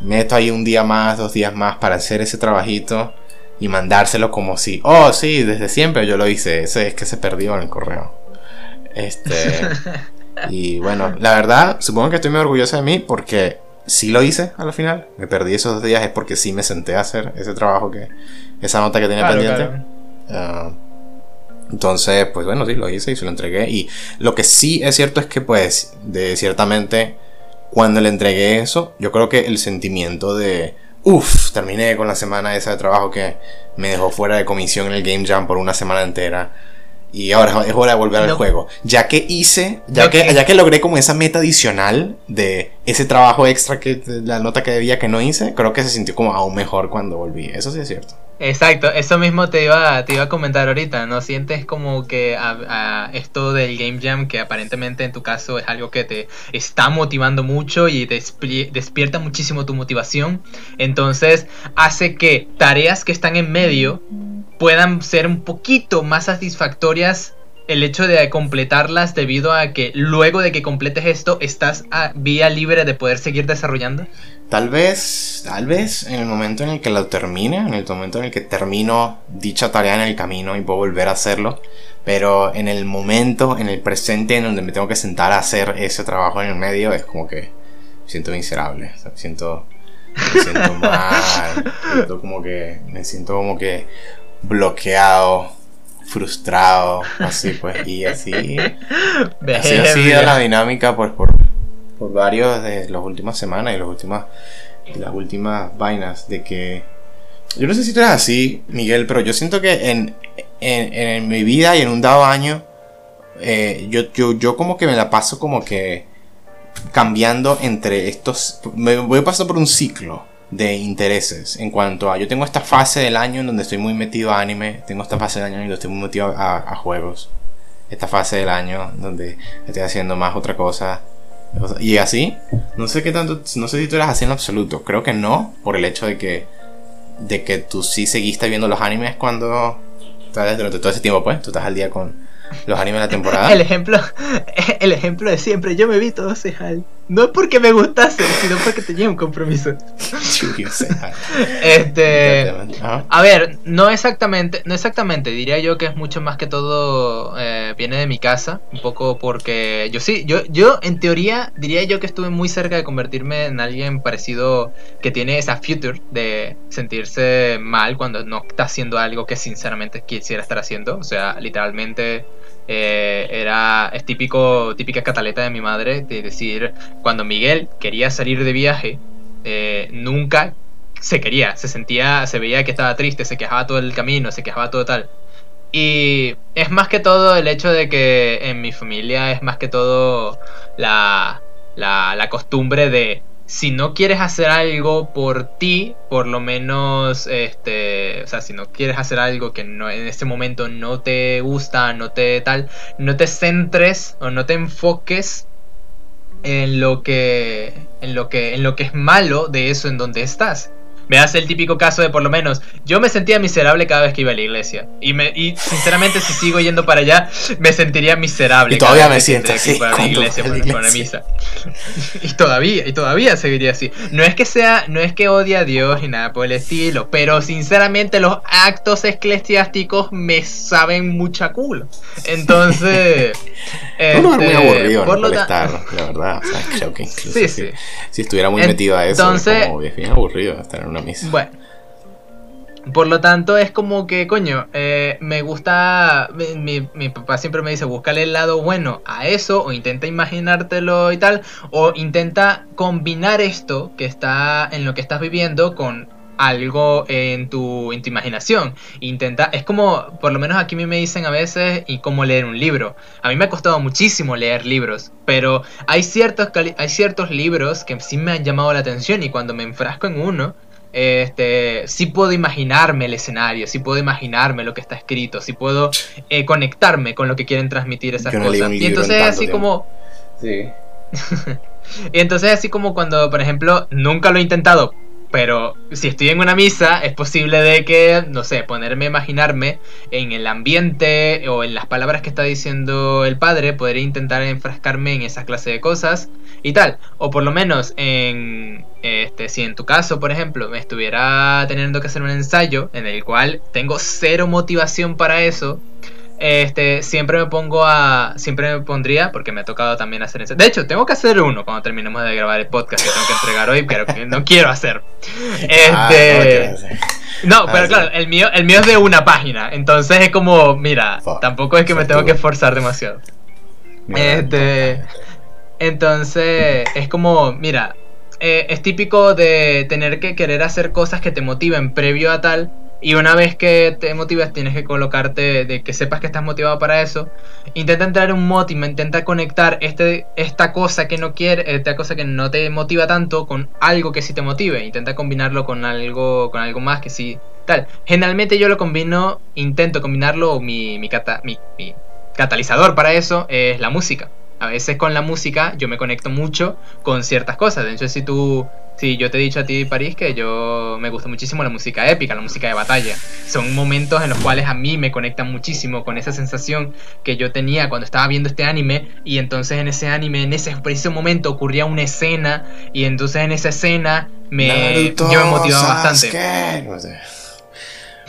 meto ahí un día más, dos días más para hacer ese trabajito y mandárselo como si, oh, sí, desde siempre yo lo hice. Ese es que se perdió en el correo. Este. *laughs* y bueno, la verdad, supongo que estoy muy orgulloso de mí porque sí lo hice a la final. Me perdí esos dos días es porque sí me senté a hacer ese trabajo que esa nota que tenía pendiente. Ah, entonces, pues bueno, sí, lo hice y se lo entregué. Y lo que sí es cierto es que, pues, de ciertamente, cuando le entregué eso, yo creo que el sentimiento de, uff, terminé con la semana esa de trabajo que me dejó fuera de comisión en el Game Jam por una semana entera y ahora es hora de volver al juego. Ya que hice, ya que, ya que logré como esa meta adicional de ese trabajo extra que la nota que debía que no hice, creo que se sintió como aún mejor cuando volví. Eso sí es cierto. Exacto, eso mismo te iba, te iba a comentar ahorita, ¿no sientes como que a, esto del Game Jam, que aparentemente en tu caso es algo que te está motivando mucho y despierta muchísimo tu motivación, entonces hace que tareas que están en medio puedan ser un poquito más satisfactorias el hecho de completarlas debido a que luego de que completes esto estás a vía libre de poder seguir desarrollando? Tal vez, tal vez en el momento en el que lo termine, en el momento en el que termino dicha tarea en el camino y puedo volver a hacerlo, pero en el momento, en el presente en donde me tengo que sentar a hacer ese trabajo en el medio, es como que me siento miserable, me siento, me siento *laughs* mal, siento como que, me siento como que bloqueado, frustrado, así pues, y así, *laughs* así ha sido la dinámica pues por, por varios de las últimas semanas y las últimas, las últimas vainas de que, yo no sé si tú eres así, Miguel, pero yo siento que en, en, en mi vida y en un dado año, eh, yo, yo, yo como que me la paso como que cambiando entre estos, me voy pasando por un ciclo de intereses en cuanto a yo tengo esta fase del año en donde estoy muy metido a anime, tengo esta fase del año en donde estoy muy metido a, juegos, esta fase del año donde estoy haciendo más otra cosa y así, no sé qué tanto, no sé si tú eras así en absoluto, creo que no, por el hecho de que de que tú sí seguiste viendo los animes cuando durante todo ese tiempo pues, tú estás al día con los animes de la temporada. *laughs* El ejemplo, *laughs* el ejemplo de siempre, yo me vi todo ese hal. No es porque me gustase, sino porque tenía un compromiso. este, a ver, no exactamente, no exactamente. Diría yo que es mucho más que todo eh, viene de mi casa, un poco porque yo sí, yo, yo en teoría diría yo que estuve muy cerca de convertirme en alguien parecido que tiene esa future de sentirse mal cuando no está haciendo algo que sinceramente quisiera estar haciendo. O sea, literalmente eh, era es típico típica cataleta de mi madre de decir cuando Miguel quería salir de viaje eh, nunca se quería se sentía se veía que estaba triste se quejaba todo el camino se quejaba todo tal. Y es más que todo el hecho de que en mi familia es más que todo la, la, la costumbre de si no quieres hacer algo por ti, por lo menos, este, o sea, si no quieres hacer algo que no, en este momento no te gusta, no te tal, no te centres o no te enfoques en lo que, en lo que, en lo que es malo de eso en donde estás me hace el típico caso de por lo menos yo me sentía miserable cada vez que iba a la iglesia. Y me y sinceramente si sigo yendo para allá me sentiría miserable y todavía me siento así para la iglesia, por, la misa. *laughs* Y todavía y todavía seguiría así. No es que sea no es que odie a Dios ni nada por el estilo pero sinceramente los actos eclesiásticos me saben mucha culo. Entonces *laughs* lugar muy este, aburrido por lo estar, la verdad. O sea, creo que incluso sí, si, si, estuviera muy metido a eso entonces, es como bien aburrido estar en una bueno. Por lo tanto, es como que, coño, eh, me gusta. Mi, mi, papá siempre me dice: búscale el lado bueno a eso, o intenta imaginártelo y tal, o intenta combinar esto que está en lo que estás viviendo con algo en tu, en tu imaginación. Intenta, es como, por lo menos aquí me dicen a veces, y cómo leer un libro. A mí me ha costado muchísimo leer libros, pero hay ciertos, hay ciertos libros que sí me han llamado la atención y cuando me enfrasco en uno, este, sí puedo imaginarme el escenario, sí puedo imaginarme lo que está escrito, sí puedo *sniffs* eh, conectarme con lo que quieren transmitir esas cosas. Y entonces así como... Sí. *laughs* y entonces así como cuando, por ejemplo, nunca lo he intentado, pero si estoy en una misa, es posible de que, no sé, ponerme a imaginarme en el ambiente o en las palabras que está diciendo el padre, podría intentar enfrascarme en esa clase de cosas y tal. O por lo menos en, este, si en tu caso, por ejemplo, me estuviera teniendo que hacer un ensayo en el cual tengo cero motivación para eso, este, siempre me pongo a. Siempre me pondría, porque me ha tocado también hacer eso. De hecho, tengo que hacer uno cuando terminemos de grabar el podcast que tengo que entregar hoy, pero que no quiero hacer. *laughs* Ah, este. no, pero ah, claro, el mío, el mío es de una página. Entonces es como, mira, tampoco es que me tengo que esforzar demasiado. este. Entonces, es como, mira, eh, es típico de tener que querer hacer cosas que te motiven previo a tal y una vez que te motivas, tienes que colocarte, de que sepas que estás motivado para eso. Intenta entrar en un motivo, intenta conectar este, esta cosa que no quiere, esta cosa que no te motiva tanto con algo que sí te motive. Intenta combinarlo con algo, con algo más que sí. Tal. Generalmente yo lo combino, intento combinarlo, mi, mi, mi catalizador para eso es la música. A veces con la música yo me conecto mucho con ciertas cosas. De hecho, si tú Sí, yo te he dicho a ti, París, que yo me gusta muchísimo la música épica, la música de batalla. Son momentos en los cuales a mí me conectan muchísimo con esa sensación que yo tenía cuando estaba viendo este anime. Y entonces en ese anime, en ese preciso momento, ocurría una escena. Y entonces en esa escena me, yo me motivaba bastante.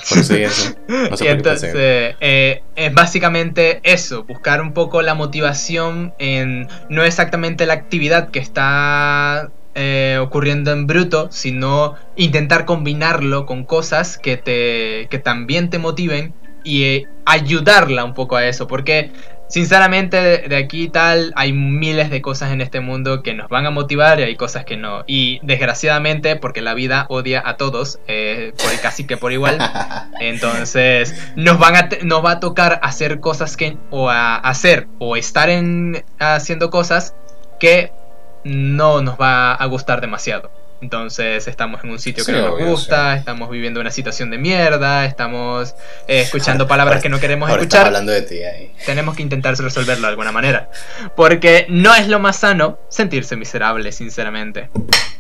Por eso y eso. *laughs* y entonces, eh, es básicamente eso, buscar un poco la motivación en no exactamente la actividad que está eh, ocurriendo en bruto, sino intentar combinarlo con cosas que, te, que también te motiven y eh, ayudarla un poco a eso, porque sinceramente de, aquí tal hay miles de cosas en este mundo que nos van a motivar y hay cosas que no. Y desgraciadamente, porque la vida odia a todos, eh, por, casi que por igual, *laughs* entonces nos, van a nos va a tocar hacer cosas que, o a hacer, o estar en, haciendo cosas que no nos va a gustar demasiado. Entonces estamos en un sitio que no nos gusta, estamos viviendo una situación de mierda, estamos eh, escuchando palabras que no queremos escuchar. hablando de ti ahí. Tenemos que intentar resolverlo de alguna manera. Porque no es lo más sano sentirse miserable, sinceramente.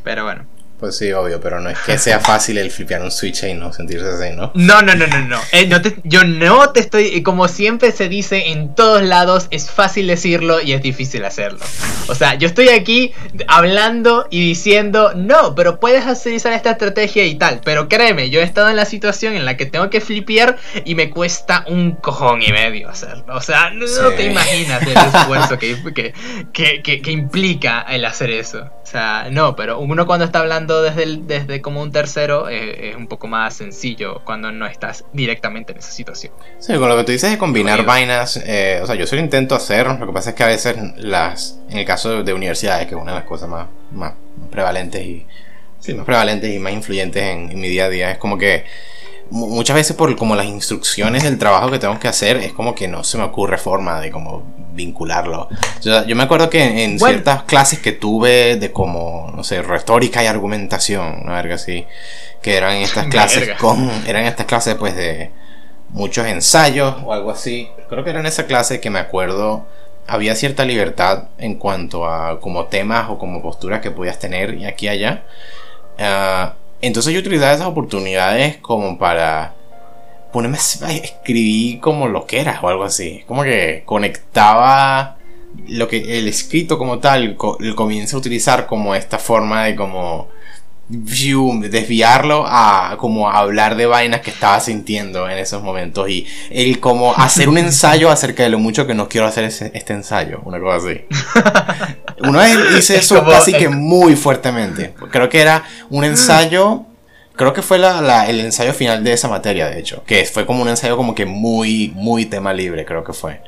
Pero bueno. Pues sí, obvio, pero no es que sea *laughs* fácil el flipear un switch y no sentirse así, ¿no? No, no, no, no, no. Eh, no yo no te estoy, como siempre se dice en todos lados, es fácil decirlo y es difícil hacerlo. O sea, yo estoy aquí hablando y diciendo, no, pero puedes utilizar esta estrategia y tal. Pero créeme, yo he estado en la situación en la que tengo que flipear y me cuesta un cojón y medio hacerlo. O sea, no, te imaginas el esfuerzo que, que, que implica el hacer eso. O sea, no, pero uno cuando está hablando desde, desde como un tercero eh, es un poco más sencillo cuando no estás directamente en esa situación. Sí, con lo que tú dices de combinar vainas, eh, o sea, yo solo intento hacer, lo que pasa es que a veces las, en el caso de universidades, que es una de las cosas más, más, prevalentes y más prevalentes y más influyentes en, en mi día a día, es como que muchas veces por como las instrucciones del trabajo que tengo que hacer es como que no se me ocurre forma de como vincularlo. Yo, yo me acuerdo que en ciertas clases que tuve de como, no sé, retórica y argumentación, una verga así, que eran estas *laughs* clases con, eran estas clases pues de muchos ensayos o algo así. Creo que era en esa clase que me acuerdo había cierta libertad en cuanto a como temas o como posturas que podías tener y aquí y allá. Uh, entonces yo utilizaba esas oportunidades como para ponerme a escribir como lo que era o algo así. Como que conectaba lo que el escrito como tal, comienza a utilizar como esta forma de como desviarlo a como hablar de vainas que estaba sintiendo en esos momentos y el como hacer un *laughs* ensayo acerca de lo mucho que no quiero hacer este ensayo, una cosa así. *laughs* Una vez hice eso casi que muy fuertemente. Creo que era un ensayo, creo que fue el ensayo final de esa materia, de hecho, que fue como un ensayo como que muy, muy tema libre, creo que fue.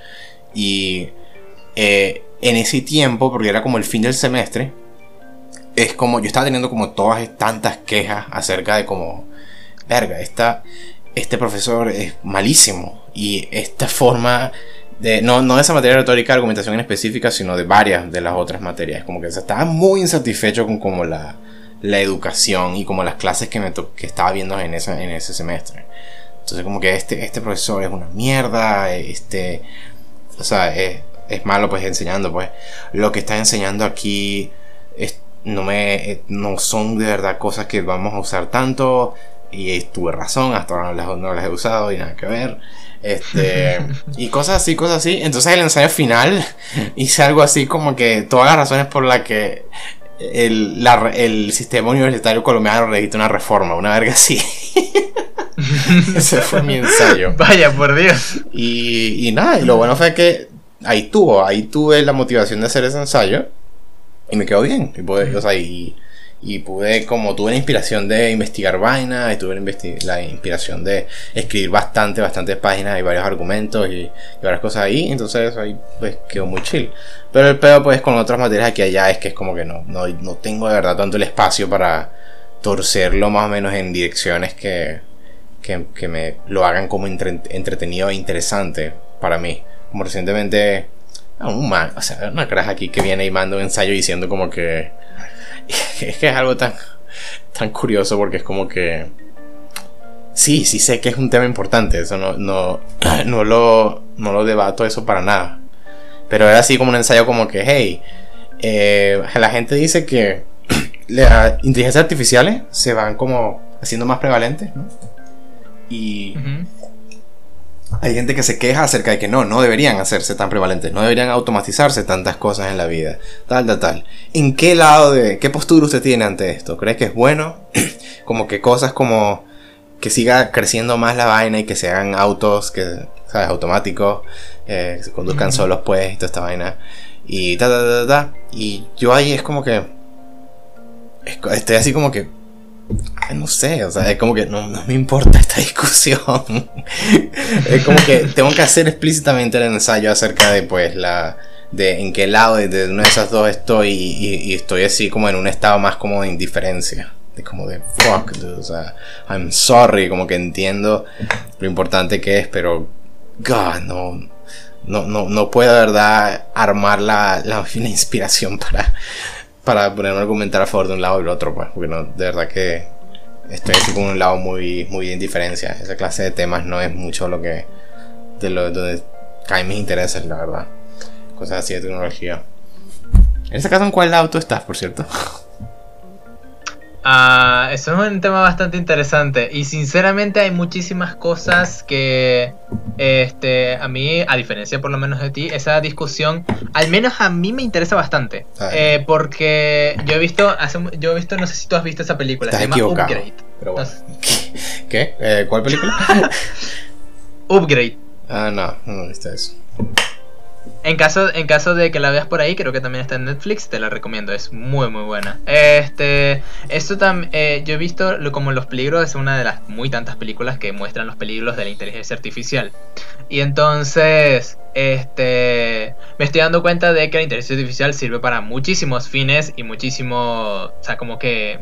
Y eh, en ese tiempo, porque era como el fin del semestre, es como, yo estaba teniendo como todas tantas quejas acerca de como verga, esta, este profesor es malísimo y esta forma de, no, no de esa materia retórica, argumentación en específica, sino de varias de las otras materias, como que se estaba muy insatisfecho con como la, la educación y como las clases que, me que estaba viendo en, esa, en ese semestre. Entonces como que este, este profesor es una mierda, este, o sea, es, es malo pues enseñando, pues. Lo que está enseñando aquí es, no, me, no son de verdad cosas que vamos a usar tanto y tuve razón, hasta ahora no las, he usado y nada que ver. Este, *laughs* y cosas así, cosas así. Entonces el ensayo final *laughs* hice algo así como que todas las razones por las que el, el sistema universitario colombiano necesita una reforma, una verga así. *laughs* Ese fue mi ensayo. Vaya, por Dios. Y, y nada, y lo bueno fue que ahí tuvo, ahí tuve la motivación de hacer ese ensayo y me quedó bien. Y, pude, o sea, y, y, pude, como tuve la inspiración de investigar vainas, y tuve la, inspiración de escribir bastante, bastantes páginas y varios argumentos y, varias cosas ahí, entonces ahí pues quedó muy chill. Pero el pedo pues con otras materias aquí allá es que es como que no, no, no tengo de verdad tanto el espacio para torcerlo más o menos en direcciones que, que, que me lo hagan como entretenido e interesante para mí. Como recientemente un man, o sea, una crash aquí que viene y manda un ensayo diciendo como que es *laughs* que es algo tan tan curioso porque es como que sí, sí sé que es un tema importante, eso no no no lo no lo debato eso para nada. Pero era así como un ensayo como que, hey, eh, la gente dice que *clears throat* las inteligencias artificiales se van como haciendo más prevalentes, ¿no? Y hay gente que se queja acerca de que no, no deberían hacerse tan prevalentes, no deberían automatizarse tantas cosas en la vida, tal, tal, tal. ¿En qué lado de, qué postura usted tiene ante esto? ¿Crees que es bueno? *clears throat* como que cosas como que siga creciendo más la vaina y que se hagan autos, que, ¿sabes? Automáticos, eh, que se conduzcan solos pues y toda esta vaina. Y ta, ta, ta, ta. Y yo ahí es como que... Estoy así como que no sé, o sea, es como que no, me importa esta *laughs* discusión. es como que tengo que hacer explícitamente el ensayo acerca de, pues, la. de en qué lado de, una de esas dos estoy y, estoy así como en un estado más como de indiferencia. De como de fuck, o sea, I'm sorry, como que entiendo lo importante que es, pero. God, no. No, no, no puedo verdad armar la, la, inspiración para, para ponerme a argumentar a favor de un lado y del otro, pues, porque no, de verdad que estoy así con un lado muy, muy de indiferencia. Esa clase de temas no es mucho lo que. de lo donde caen mis intereses, la verdad. Cosas así de tecnología. En ese caso, ¿en cuál lado tú estás, por cierto? *laughs* Ah, eso es un tema bastante interesante. Y sinceramente hay muchísimas cosas que este a mí a diferencia por lo menos de ti esa discusión al menos a mí me interesa bastante. Eh, porque yo he visto yo he visto no sé si tú has visto esa película se llama Upgrade. *laughs* ¿Qué? ¿Eh, ¿Cuál película? *laughs* Upgrade. Ah no no he visto eso en caso, en caso de que la veas por ahí, creo que también está en Netflix, te la recomiendo, es muy muy buena. Este, esto también, eh, yo he visto como los peligros, es una de las muy tantas películas que muestran los peligros de la inteligencia artificial. Y entonces, este, me estoy dando cuenta de que la inteligencia artificial sirve para muchísimos fines y muchísimo, o sea, como que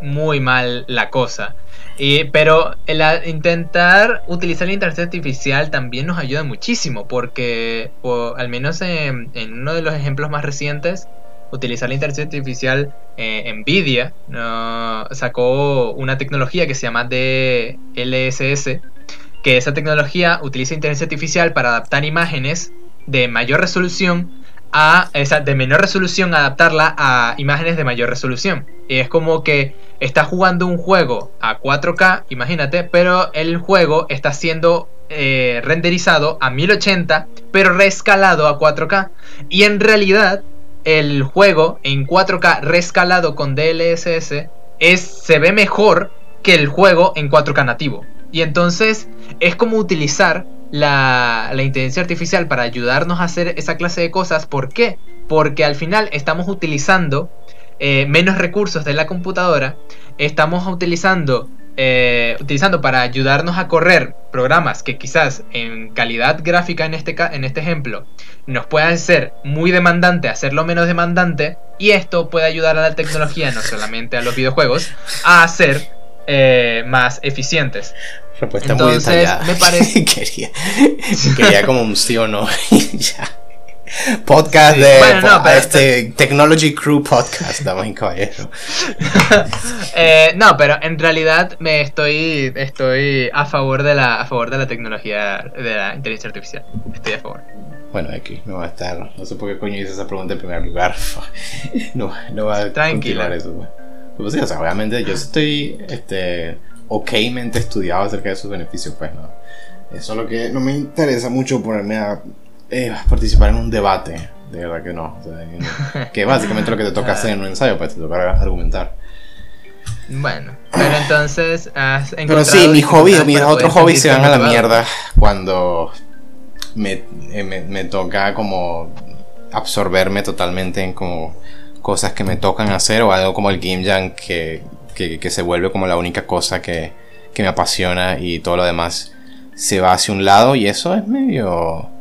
muy mal la cosa. Y, pero el intentar utilizar la inteligencia artificial también nos ayuda muchísimo porque, al menos en, uno de los ejemplos más recientes, utilizar la inteligencia artificial, eh, Nvidia sacó una tecnología que se llama DLSS, que esa tecnología utiliza inteligencia artificial para adaptar imágenes de mayor resolución a, esa, de menor resolución, adaptarla a imágenes de mayor resolución. Y es como que está jugando un juego a 4K, imagínate, pero el juego está siendo eh, renderizado a 1080, pero rescalado a 4K. Y en realidad, el juego en 4K rescalado con DLSS es, se ve mejor que el juego en 4K nativo. Y entonces es como utilizar la, la, inteligencia artificial para ayudarnos a hacer esa clase de cosas. ¿Por qué? Porque al final estamos utilizando eh, menos recursos de la computadora, estamos utilizando, eh, utilizando para ayudarnos a correr programas que quizás en calidad gráfica en este, en este ejemplo nos puedan ser muy demandante, hacerlo menos demandante, y esto puede ayudar a la tecnología, no solamente a los videojuegos, a hacer eh, más eficientes. Respuesta Entonces, muy detallada. me parece- *laughs* quería, quería como un sí o no. *laughs* y ya. Podcast de Bueno, no, pero- este Technology Crew Podcast, damas y caballeros. *laughs* Eh, no, pero en realidad me estoy estoy a favor de la a favor de la tecnología de la inteligencia artificial. Estoy a favor. Bueno, aquí no va a estar. No sé por qué coño hice esa pregunta en primer lugar. *laughs* No, no va a Tranquilo. continuar eso. pues. Pues sí, o sea, obviamente yo estoy este, okmente estudiado acerca de sus beneficios, pues no. Eso es lo que no me interesa mucho ponerme a eh, participar en un debate. De verdad que no. O sea, que básicamente lo que te toca *laughs* hacer en un ensayo, pues te toca argumentar. Bueno, pero entonces has Pero sí, mis hobbies, dificultad mis otros hobbies se van a la mierda cuando me, eh, me, me toca como absorberme totalmente en como cosas que me tocan hacer o algo como el Game Jam que, que, que se vuelve como la única cosa que, que me apasiona y todo lo demás se va hacia un lado y eso es medio...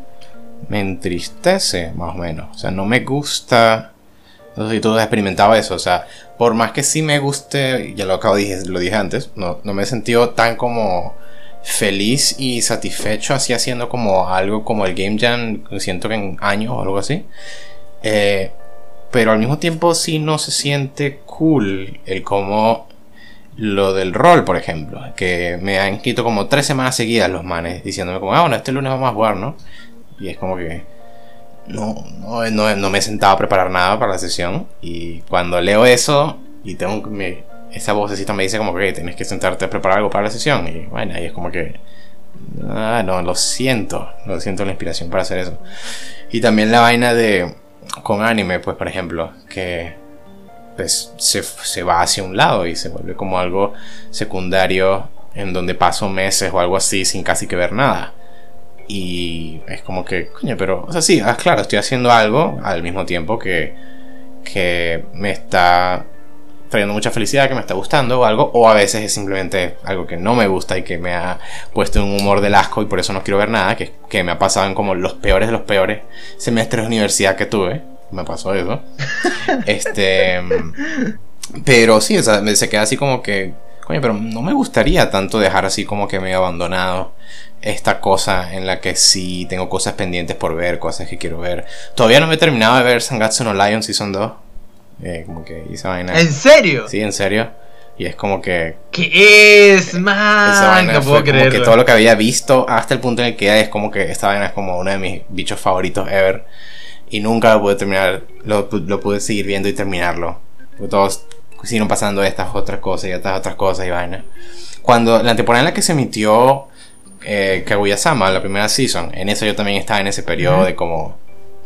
me entristece más o menos. O sea, no me gusta... No sé si tú has experimentado eso, o sea, por más que sí me guste, ya lo acabo dije, lo dije antes, no, no me he sentido tan como feliz y satisfecho así haciendo como algo como el Game Jam, siento que en años o algo así. Eh, pero al mismo tiempo sí no se siente cool el como lo del rol, por ejemplo, que me han escrito como tres semanas seguidas los manes diciéndome como, ah, bueno, este lunes vamos a jugar, ¿no? Y es como que no, no, no, me he sentado a preparar nada para la sesión. Y cuando leo eso y tengo me- esa vocecita me dice como que tienes que sentarte a preparar algo para la sesión. Y bueno, ahí es como que, ah, no, lo siento, lo siento la inspiración para hacer eso. Y también la vaina de, con anime, pues por ejemplo, que pues se, se va hacia un lado y se vuelve como algo secundario en donde paso meses o algo así sin casi que ver nada. Y es como que, coño, pero, o sea, sí, ah, claro, estoy haciendo algo al mismo tiempo que, que me está trayendo mucha felicidad, que me está gustando o algo, o a veces es simplemente algo que no me gusta y que me ha puesto en un humor del asco y por eso no quiero ver nada, que, que me ha pasado en como los peores de los peores semestres de universidad que tuve, me pasó eso. *laughs* este, pero sí, o sea, se queda así como que, coño, pero no me gustaría tanto dejar así como que me he abandonado esta cosa en la que sí tengo cosas pendientes por ver, cosas que quiero ver. Todavía no me he terminado de ver Sangatsu no Lion Season 2. Eh, como que esa vaina. ¿En serio? Sí, en serio. Y es como que ¿Qué es, man? esa vaina no puedo como creerlo. que todo lo que había visto hasta el punto en el que es como que esta vaina es como uno de mis bichos favoritos ever. Y nunca lo pude terminar, lo, lo pude seguir viendo y terminarlo. Todos siguieron pasando estas otras cosas y estas otras cosas y vaina. Cuando la temporada en la que se emitió eh, Kaguya-sama, la primera season, en eso yo también estaba en ese periodo Ujú. de como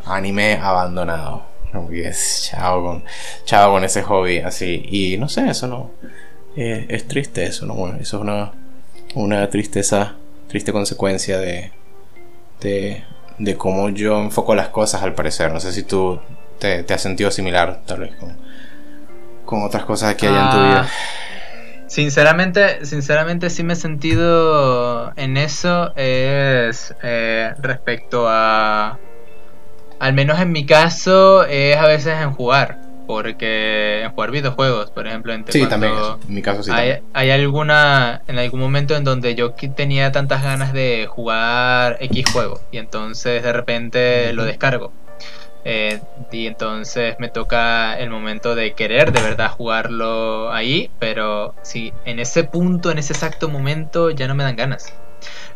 anime abandonado. Como que es, chao con, chao con ese hobby así. Y no sé, eso no. eh, es triste eso, ¿no? Bueno, eso es una, una tristeza, triste consecuencia de, de, de cómo yo enfoco las cosas al parecer. No sé si tú te, te has sentido similar, tal vez, con, con otras cosas que hay en tu Ah, vida. Sinceramente, sinceramente sí me he sentido en eso es eh, respecto a, al menos en mi caso, es a veces en jugar, porque en jugar videojuegos, por ejemplo, en Sí, también. eso. En mi caso sí. hay, hay alguna, en algún momento en donde yo tenía tantas ganas de jugar X juego y entonces de repente lo descargo. Eh, y entonces me toca el momento de querer de verdad jugarlo ahí, pero si en ese punto, en ese exacto momento, ya no me dan ganas.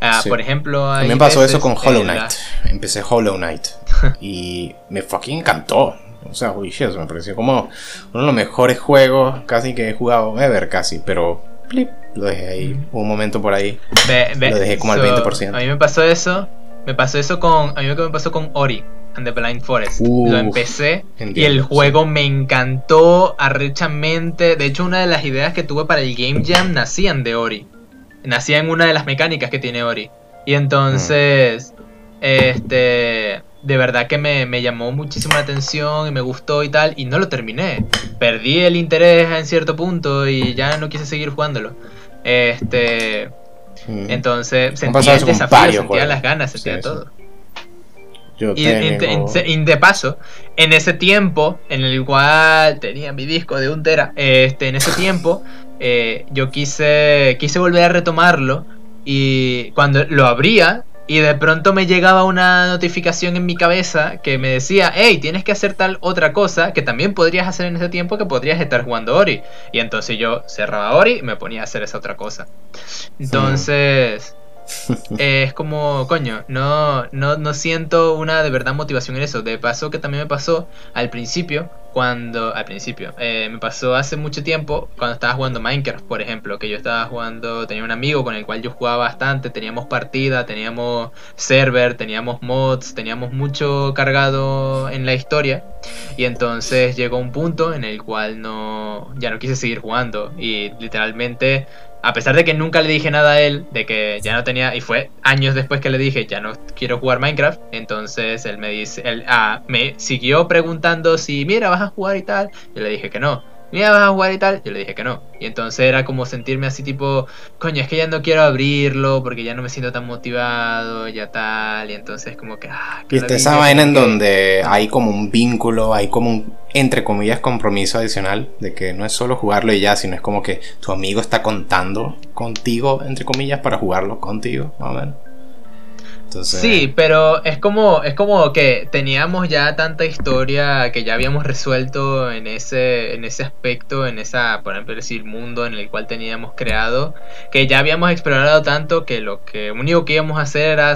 Ah, Sí. Por ejemplo, También pasó eso con Hollow la- Knight. Empecé Hollow Knight. *laughs* y me fucking encantó. O sea, uy, shit, me pareció como uno de los mejores juegos casi que he jugado ever, casi. Pero plip, lo dejé ahí. Un momento por ahí. Lo dejé como al 20%. A mí me pasó eso. Me pasó eso con. A mí me pasó con Ori and the Blind Forest. Uf, lo empecé y el juego me encantó arrechamente. De hecho, una de las ideas que tuve para el Game Jam nacían de Ori. Nacía en una de las mecánicas que tiene Ori. Y entonces. Este. De verdad que me, me llamó muchísimo la atención y me gustó y tal. Y no lo terminé. Perdí el interés en cierto punto y ya no quise seguir jugándolo. Este. Mm. Entonces sentía el desafío, sentía las ganas, sentía Sí, sí. Yo Y, tengo- de paso, en ese tiempo en el cual tenía mi disco de un tera, este, en ese tiempo *laughs* eh, yo quise, quise volver a retomarlo y cuando lo abría y de pronto me llegaba una notificación en mi cabeza que me decía, hey, tienes que hacer tal otra cosa que también podrías hacer en ese tiempo que podrías estar jugando Ori. Y entonces yo cerraba Ori y me ponía a hacer esa otra cosa. Entonces... Eh, es como, coño, no, no, no siento una de verdad motivación en eso. De paso que también me pasó al principio, cuando, al principio, eh, me pasó hace mucho tiempo cuando estaba jugando Minecraft, por ejemplo, que yo estaba jugando, tenía un amigo con el cual yo jugaba bastante, teníamos partida, teníamos server, teníamos mods, teníamos mucho cargado en la historia. Y entonces llegó un punto en el cual no, ya no quise seguir jugando y literalmente a pesar de que nunca le dije nada a él, de que ya no tenía, y fue años después que le dije, ya no quiero jugar Minecraft, entonces él me dice, él ah, me siguió preguntando si, mira, vas a jugar y tal, yo le dije que no, mira, vas a jugar y tal, yo le dije que no, y entonces era como sentirme así tipo, coño, es que ya no quiero abrirlo, porque ya no me siento tan motivado, ya tal, y entonces como que, ah, qué ¿Viste esa vaina en que- donde hay como un vínculo, hay como un, entre comillas, compromiso adicional? De que no es solo jugarlo y ya, sino es como que tu amigo está contando contigo, entre comillas, para jugarlo contigo, más o menos. Entonces, Sí, pero es como, es como que teníamos ya tanta historia que ya habíamos resuelto en ese, en ese aspecto, en esa, por ejemplo, decir, mundo en el cual teníamos creado, que ya habíamos explorado tanto que lo que único que íbamos a hacer era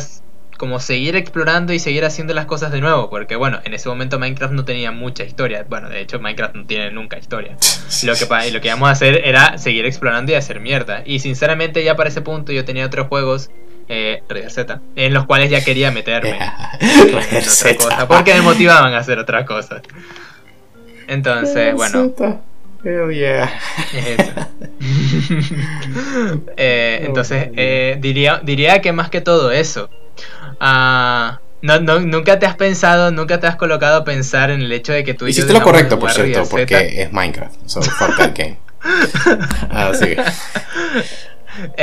como seguir explorando y seguir haciendo las cosas de nuevo, porque bueno, en ese momento Minecraft no tenía mucha historia, bueno, de hecho Minecraft no tiene nunca historia. *laughs* Lo que, lo que íbamos a hacer era seguir explorando y hacer mierda. Y sinceramente ya para ese punto yo tenía otros juegos, eh, Red Z, en los cuales ya quería meterme. *laughs* en otra cosa, porque me motivaban a hacer otras cosas. Entonces, bueno. Hell yeah. es eso. *laughs* Eh, entonces, eh, diría, diría que más que todo eso. Ah, no, no, nunca te has pensado, nunca te has colocado a pensar en el hecho de que tú y yo Hiciste lo correcto, por cierto, porque es Minecraft. So fuck that game. *laughs* Así. Eh,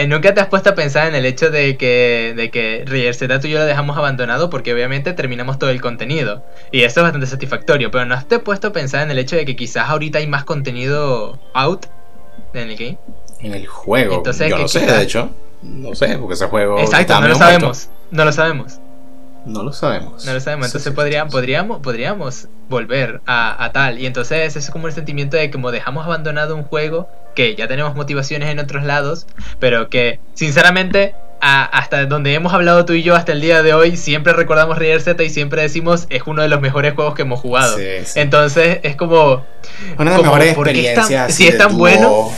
¿Nunca te has puesto a pensar en el hecho de que, de que Rier Z tú y yo lo dejamos abandonado porque obviamente terminamos todo el contenido? Y eso es bastante satisfactorio, pero ¿no has te puesto a pensar en el hecho de que quizás ahorita hay más contenido out en el game? En el juego. Entonces, yo ¿qué no sé, quizás? de hecho. No sé, porque ese juego. Exacto, no lo muerto. sabemos, no lo sabemos. No lo sabemos. No lo sabemos, entonces sí, podría- sí, sí. podríamos, podríamos volver a, a tal. Y entonces es como el sentimiento de como dejamos abandonado un juego que ya tenemos motivaciones en otros lados, pero que sinceramente a- hasta donde hemos hablado tú y yo hasta el día de hoy, siempre recordamos Rier Z y siempre decimos es uno de los mejores juegos que hemos jugado. Sí. Entonces es como... Una de las mejores ¿por qué es tan- experiencias si es tan bueno?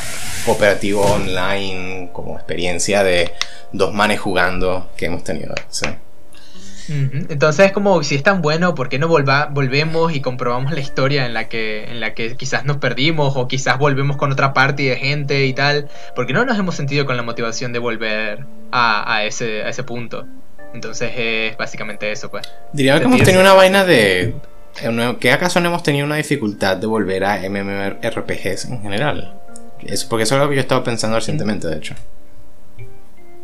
cooperativo online, como experiencia de dos manes jugando que hemos tenido. sí. Ujú. Entonces es como si es tan bueno, ¿por qué no volva- volvemos y comprobamos la historia en la que en la que quizás nos perdimos o quizás volvemos con otra parte de gente y tal? Porque no nos hemos sentido con la motivación de volver a, a ese, a ese punto. Entonces es básicamente eso, pues. Diría que hemos tenido una vaina de. eh, ¿Que acaso no hemos tenido una dificultad de volver a MMORPGs en general? Eso, porque eso es algo que yo estaba pensando recientemente, de hecho.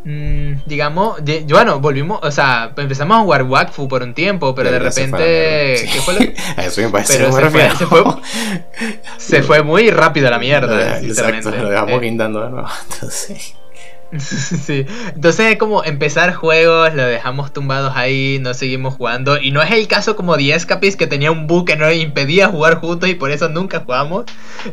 Mm, digamos, de- bueno, volvimos, o sea, empezamos a jugar Wakfu por un tiempo, pero de verdad se fue repente... ¿Qué fue lo- *laughs* A eso me parece Pero se fue- se fue- Se fue muy rápido a la mierda, *laughs* Exacto, sinceramente. lo dejamos Eh, guindando de nuevo. *laughs* Entonces, *laughs* Sí, entonces es como empezar juegos, lo dejamos tumbados ahí, no seguimos jugando. Y no es el caso como The Escapist que tenía un bug que nos impedía jugar juntos y por eso nunca jugamos.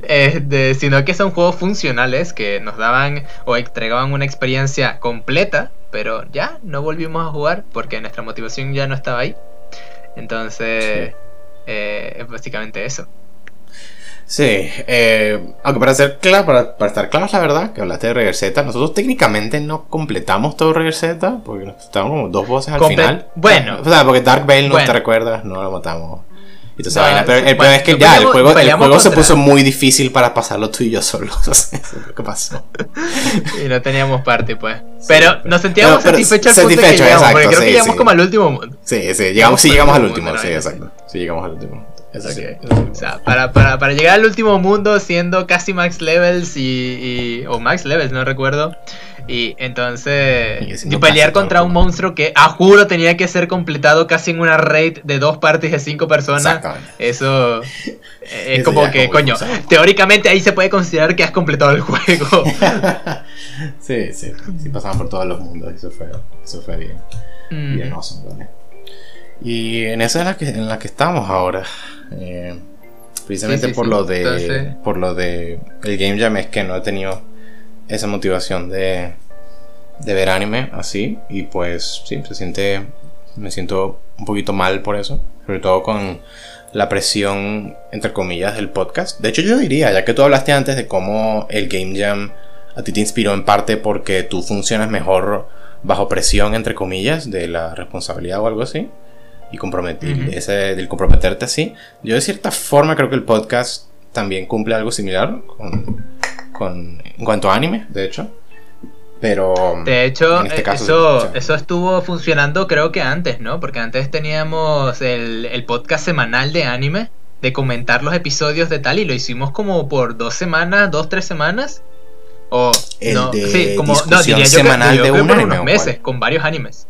Este, sino que son juegos funcionales que nos daban o entregaban una experiencia completa, pero ya no volvimos a jugar porque nuestra motivación ya no estaba ahí. Entonces, eh, es básicamente eso. Sí, eh, aunque para ser claro, para, para estar claros, la verdad, que hablaste de Reverseta, nosotros técnicamente no completamos todo Reverseta, porque nos estaban como dos voces al Comple- final. bueno. o sea, porque Dark Veil no Bueno. te recuerdas, no lo matamos. Y No, vaina, pero el bueno, problema es que ya, el juego, el juego se puso muy difícil para pasarlo tú y yo solos. *laughs* Eso es lo que pasó. Y no teníamos parte, pues. Pero nos sentíamos Pero- pero satisfechos al punto de que llegamos, exacto, porque creo sí, que llegamos sí. como al último mundo. Sí, sí, llegamos, sí llegamos al último, sí, exacto. Sí, llegamos al último. Sí. O sea, para, para, para llegar al último mundo siendo casi max levels y, y- o max levels, no recuerdo. Y entonces, y pelear contra un monstruo que a juro tenía que ser completado casi en una raid de dos partes de cinco personas. Eso *laughs* es como que, coño, teóricamente ahí se puede considerar que has completado el juego. *laughs* sí, sí, sí pasaban por todos los mundos, eso fue, eso fue bien, bien awesome, Y en esa es la que, en la que estamos ahora. Eh, precisamente por lo de por lo de el game jam es que no he tenido esa motivación de, de ver anime así y pues sí se siente me siento un poquito mal por eso sobre todo con la presión entre comillas del podcast. De hecho yo diría ya que tú hablaste antes de cómo el game jam a ti te inspiró en parte porque tú funcionas mejor bajo presión entre comillas de la responsabilidad o algo así y comprometir, ese del comprometerte así. Yo de cierta forma creo que el podcast también cumple algo similar con, con en cuanto a anime, de hecho. Pero de hecho este eso, eso estuvo funcionando creo que antes, ¿no? Porque antes teníamos el, el podcast semanal de anime de comentar los episodios de tal y lo hicimos como por dos semanas, dos, tres semanas. O el no, sí, como no, diría yo semanal de un unos meses, con varios animes.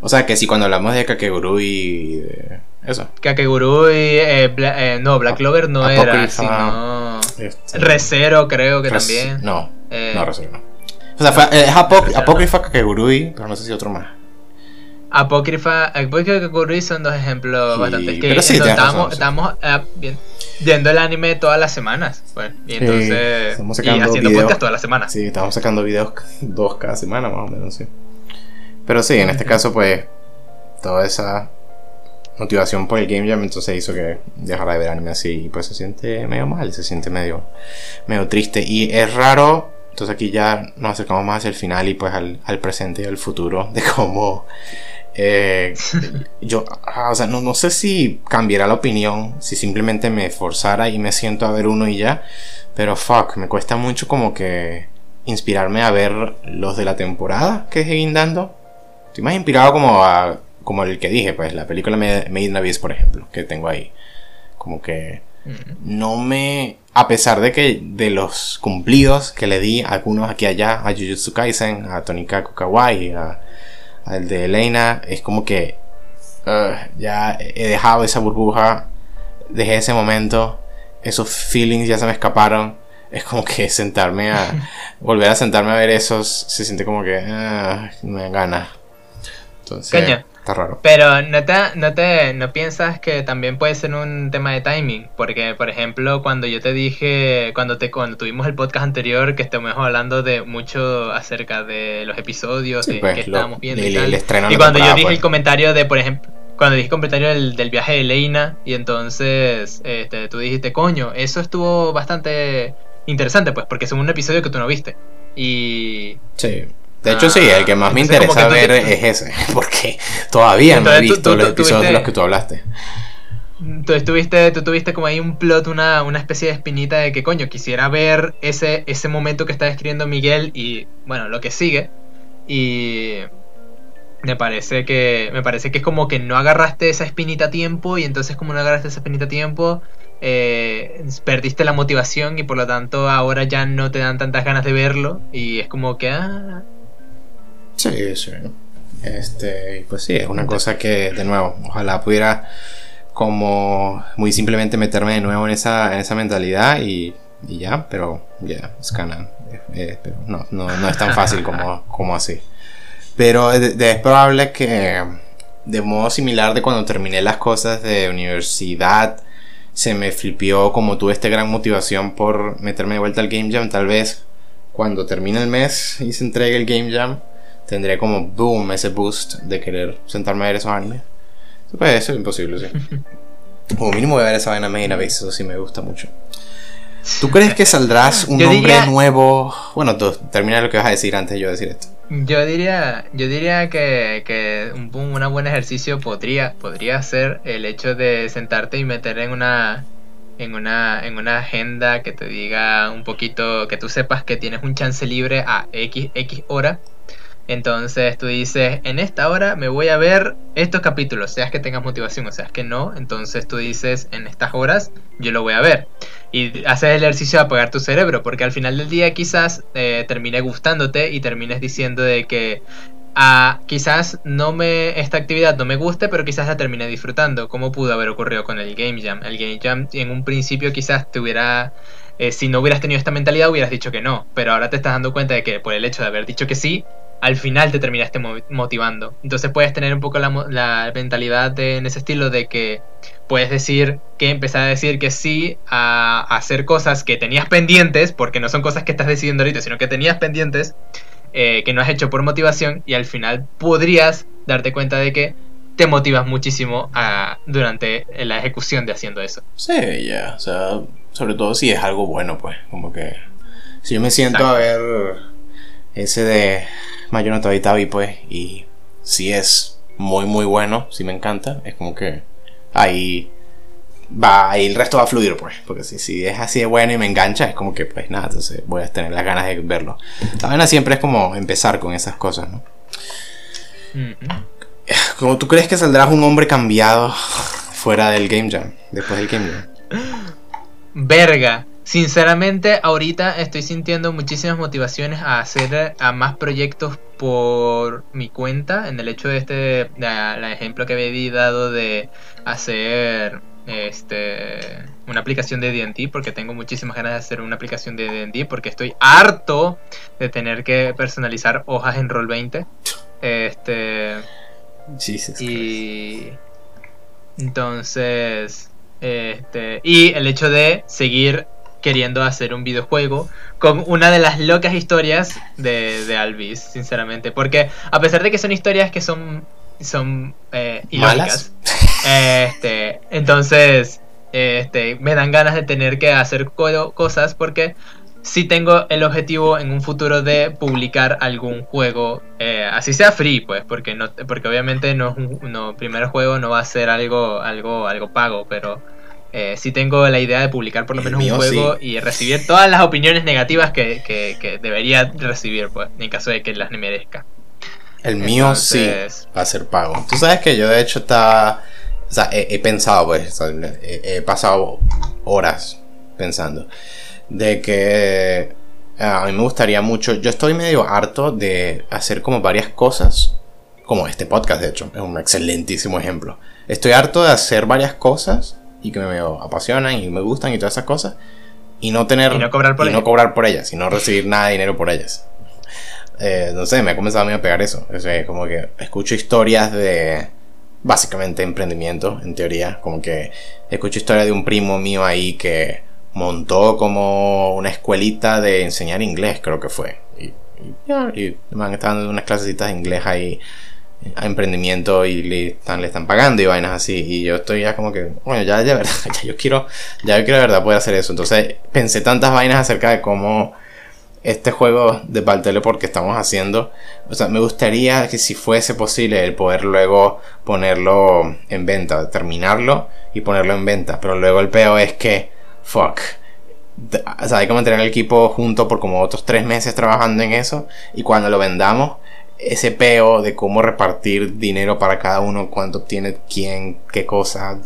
O sea, que si cuando hablamos de Kakegurui y de eso. Kakegurui, eh, eh, no, Black Clover no era, sino... Este, Recero creo que también. No, eh, no, Recero no. O sea, fue, es Apócrifa Kakegurui, pero no sé si otro más. Apócrifa, Apócrifa y Kakegurui son dos ejemplos bastante... Que, pero sí, estamos, estamos viendo el anime todas las semanas. Pues, y entonces... y haciendo podcast todas las semanas. Sí, estamos sacando videos *laughs* dos cada semana más o menos, sí. Pero sí, en este caso, pues, toda esa motivación por el Game Jam entonces hizo que dejara de ver anime así y pues se siente medio mal, se siente medio, medio triste. Y es raro, entonces aquí ya nos acercamos más hacia el final y pues al, presente y al futuro de cómo eh, yo, ah, o sea, no, no sé si cambiará la opinión, si simplemente me forzara y me siento a ver uno y ya, pero fuck, me cuesta mucho como que inspirarme a ver los de la temporada que siguen dando Estoy más inspirado como a, como el que dije, pues la película Made in Abyss, por ejemplo, que tengo ahí. Como que no me, a pesar de que de los cumplidos que le di a algunos aquí allá, a Jujutsu Kaisen, a Tonikaku Kawaii, a, al de Elena, es como que uh, ya he dejado esa burbuja, dejé ese momento, esos feelings ya se me escaparon. Es como que sentarme a *laughs* volver a sentarme a ver esos se siente como que uh, me dan Coño. Está raro. Pero no te, no te no piensas que también puede ser un tema de timing, porque por ejemplo, cuando yo te dije cuando te cuando tuvimos el podcast anterior que estuvimos hablando de mucho acerca de los episodios pues, que estábamos viendo y, y, cuando yo dije el pues. comentario de por ejemplo cuando dije comentario del, del, viaje de Leina y entonces este, tú dijiste, coño, eso estuvo bastante interesante, pues, porque es un episodio que tú no viste. Y... Sí. De hecho, sí, el que más me interesa ver es ese, *laughs* porque todavía no he visto los episodios de los que tú hablaste. Tú, estuviste, tú tuviste como ahí un plot, una, una especie de espinita de que, coño, quisiera ver ese, ese momento que está describiendo Miguel y, bueno, lo que sigue. Y me parece que me parece que es como que no agarraste esa espinita a tiempo y entonces como no agarraste esa espinita a tiempo eh, perdiste la motivación y por lo tanto ahora ya no te dan tantas ganas de verlo y es como que ah, Sí, sí. Este, pues sí, es una cosa que, de nuevo, ojalá pudiera como muy simplemente meterme de nuevo en esa, en esa mentalidad y, y ya, pero ya, es canan. Eh, pero no, no, no, es tan fácil como, como así. Pero es probable que de modo similar de cuando terminé las cosas de universidad, se me flipió como tuve esta gran motivación por meterme de vuelta al Game Jam, tal vez cuando termine el mes y se entregue el Game Jam, tendría como boom ese boost de querer sentarme a ver esos animes. Eso puede ser imposible, sí. *laughs* O mínimo voy a ver esa vaina Made in eso sí me gusta mucho. ¿Tú crees que saldrás un nombre nuevo? Bueno, tú termina lo que vas a decir antes de yo decir esto. Yo diría, yo diría que, que un, un buen ejercicio podría, podría ser el hecho de sentarte y meter en una, en una, en una agenda que te diga un poquito, que tú sepas que tienes un chance libre a X, X hora Entonces tú dices, en esta hora me voy a ver estos capítulos, seas que tengas motivación o seas que no. Entonces tú dices, en estas horas yo lo voy a ver. Y haces el ejercicio de apagar tu cerebro, porque al final del día quizás eh, termine gustándote y termines diciendo de que ah, quizás no me esta actividad no me guste, pero quizás la termine disfrutando, como pudo haber ocurrido con el Game Jam. El Game Jam en un principio quizás te hubiera eh, si no hubieras tenido esta mentalidad hubieras dicho que no, pero ahora te estás dando cuenta de que por el hecho de haber dicho que sí, al final te terminaste motivando. Entonces puedes tener un poco la, mentalidad en ese estilo de que puedes decir que empezar a decir que sí a, hacer cosas que tenías pendientes, porque no son cosas que estás decidiendo ahorita, sino que tenías pendientes, eh, que no has hecho por motivación, y al final podrías darte cuenta de que te motivas muchísimo durante la ejecución de haciendo eso. Sí, ya, o sea, sobre todo si es algo bueno, pues, como que si yo me siento a ver ese de Mayor Tabi Tabi, pues, y si es muy, muy bueno, si me encanta, es como que ahí va, ahí el resto va a fluir, pues, porque si, si es así de bueno y me engancha, es como que, pues nada, entonces voy a tener las ganas de verlo. La pena siempre es como empezar con esas cosas, ¿no? Como tú crees que saldrás un hombre cambiado fuera del Game Jam, después del Game Jam. Verga. Sinceramente, ahorita estoy sintiendo muchísimas motivaciones a hacer a más proyectos por mi cuenta. En el hecho de este, el ejemplo que había dado de hacer este una aplicación de D&D porque tengo muchísimas ganas de hacer una aplicación de D&D porque estoy harto de tener que personalizar hojas en Roll20. Este y entonces este y el hecho de seguir queriendo hacer un videojuego con una de las locas historias de, de Alvis, sinceramente. Porque a pesar de que son historias que son, son eh, ilógicas, *laughs* este, entonces este, me dan ganas de tener que hacer cosas porque si tengo el objetivo en un futuro de publicar algún juego, eh, así sea free, pues, porque no, porque obviamente no, no primer juego no va a ser algo, algo, algo pago, pero eh, sí tengo la idea de publicar por lo menos un juego y recibir todas las opiniones negativas que, debería recibir, pues, en caso de que las merezca. El mío sí va a ser pago. Tú sabes que yo de hecho estaba... O sea, he, pensado, pues, he, pasado horas pensando de que a mí me gustaría mucho, yo estoy medio harto de hacer como varias cosas, como este podcast de hecho, es un excelentísimo ejemplo. Estoy harto de hacer varias cosas y que me apasionan y me gustan y todas esas cosas y no tener y no cobrar por, y no cobrar por ellas y no recibir nada de dinero por ellas. Eh, no sé me ha comenzado a mí a pegar eso. O como que escucho historias de básicamente emprendimiento en teoría. Como que escucho historias de un primo mío ahí que montó como una escuelita de enseñar inglés creo que fue. Y, y, y me están dando unas clasecitas de inglés ahí a emprendimiento y le están, pagando y vainas así. Y yo estoy ya como que, bueno, ya de verdad, *laughs* ya yo quiero, ya yo quiero de verdad poder hacer eso. Entonces pensé tantas vainas acerca de cómo este juego de Teleport que estamos haciendo, o sea, me gustaría que si fuese posible el poder luego ponerlo en venta, terminarlo y ponerlo en venta. Pero luego el peo es que, fuck. O sea, hay que mantener el equipo junto por como otros tres meses trabajando en eso. Y cuando lo vendamos, ese peo de cómo repartir dinero para cada uno, cuánto tiene quién, qué cosa,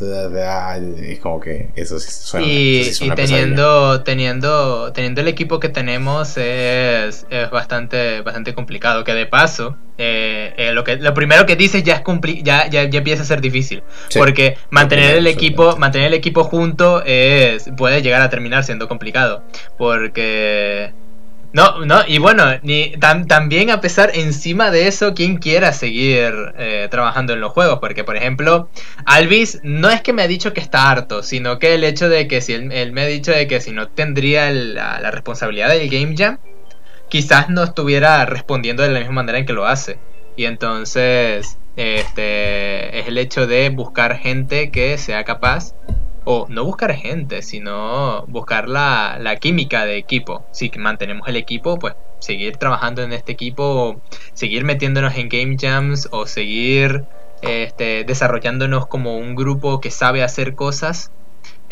es como que eso sí suena. Y, y teniendo, teniendo, teniendo el equipo que tenemos es, es bastante, bastante complicado. Que de paso, eh, eh, lo que lo primero que dices ya es ya, ya, ya, empieza a ser difícil. porque mantener el equipo, mantener el equipo junto es, puede llegar a terminar siendo complicado. Porque no, no, y bueno, ni también a pesar encima de eso, quien quiera seguir eh, trabajando en los juegos, porque por ejemplo, Alvis no es que me ha dicho que está harto, sino que el hecho de que si él, me ha dicho de que si no tendría la, responsabilidad del Game Jam, quizás no estuviera respondiendo de la misma manera en que lo hace. Y entonces, este, es el hecho de buscar gente que sea capaz o no buscar gente, sino buscar la, la química de equipo. Si mantenemos el equipo, pues seguir trabajando en este equipo, seguir metiéndonos en game jams o seguir este, desarrollándonos como un grupo que sabe hacer cosas.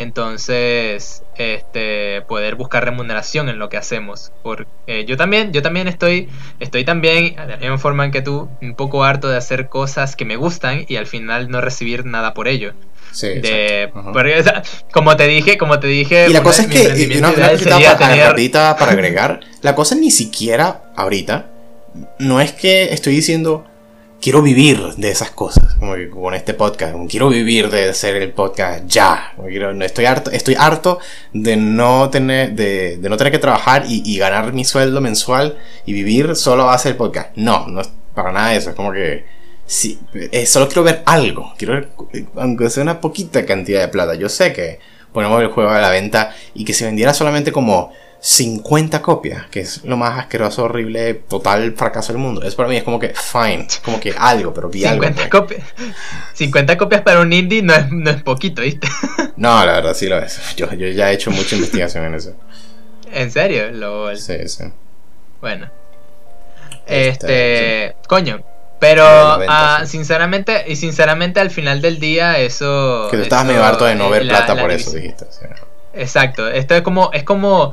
Entonces este poder buscar remuneración en lo que hacemos porque yo también yo también estoy estoy también de la misma forma en que tú un poco harto de hacer cosas que me gustan y al final no recibir nada por ello Sí, de, exacto. Ajá. porque, o sea, como te dije como te dije Y la cosa es que, y una, una sería tener- para agregar, la cosa ni siquiera ahorita, no es que estoy diciendo, quiero vivir de esas cosas, como con este podcast, quiero vivir de hacer el podcast ya, estoy harto, estoy harto de no tener, de, no tener que trabajar y, y ganar mi sueldo mensual y vivir solo a hacer el podcast. No, no es para nada eso, es como que Sí, eh, solo quiero ver algo. Quiero aunque sea una poquita cantidad de plata. Yo sé que ponemos el juego a la venta y que se vendiera solamente como 50 copias, que es lo más asqueroso, horrible, total fracaso del mundo. Eso para mí es como que fine, como que algo, pero vi algo. 50 pues. copias 50 copias para un indie no es, no es poquito ¿viste? *laughs* No, la verdad sí lo es. Yo, yo ya he hecho mucha investigación en eso. en serio lo Sí, sí. Bueno. Este, Este, coño. Pero, ah, sinceramente, y sinceramente al final del día eso... Que tú estabas medio harto de no ver la- plata la por eso, dijiste. sí. Exacto, esto es como, es como,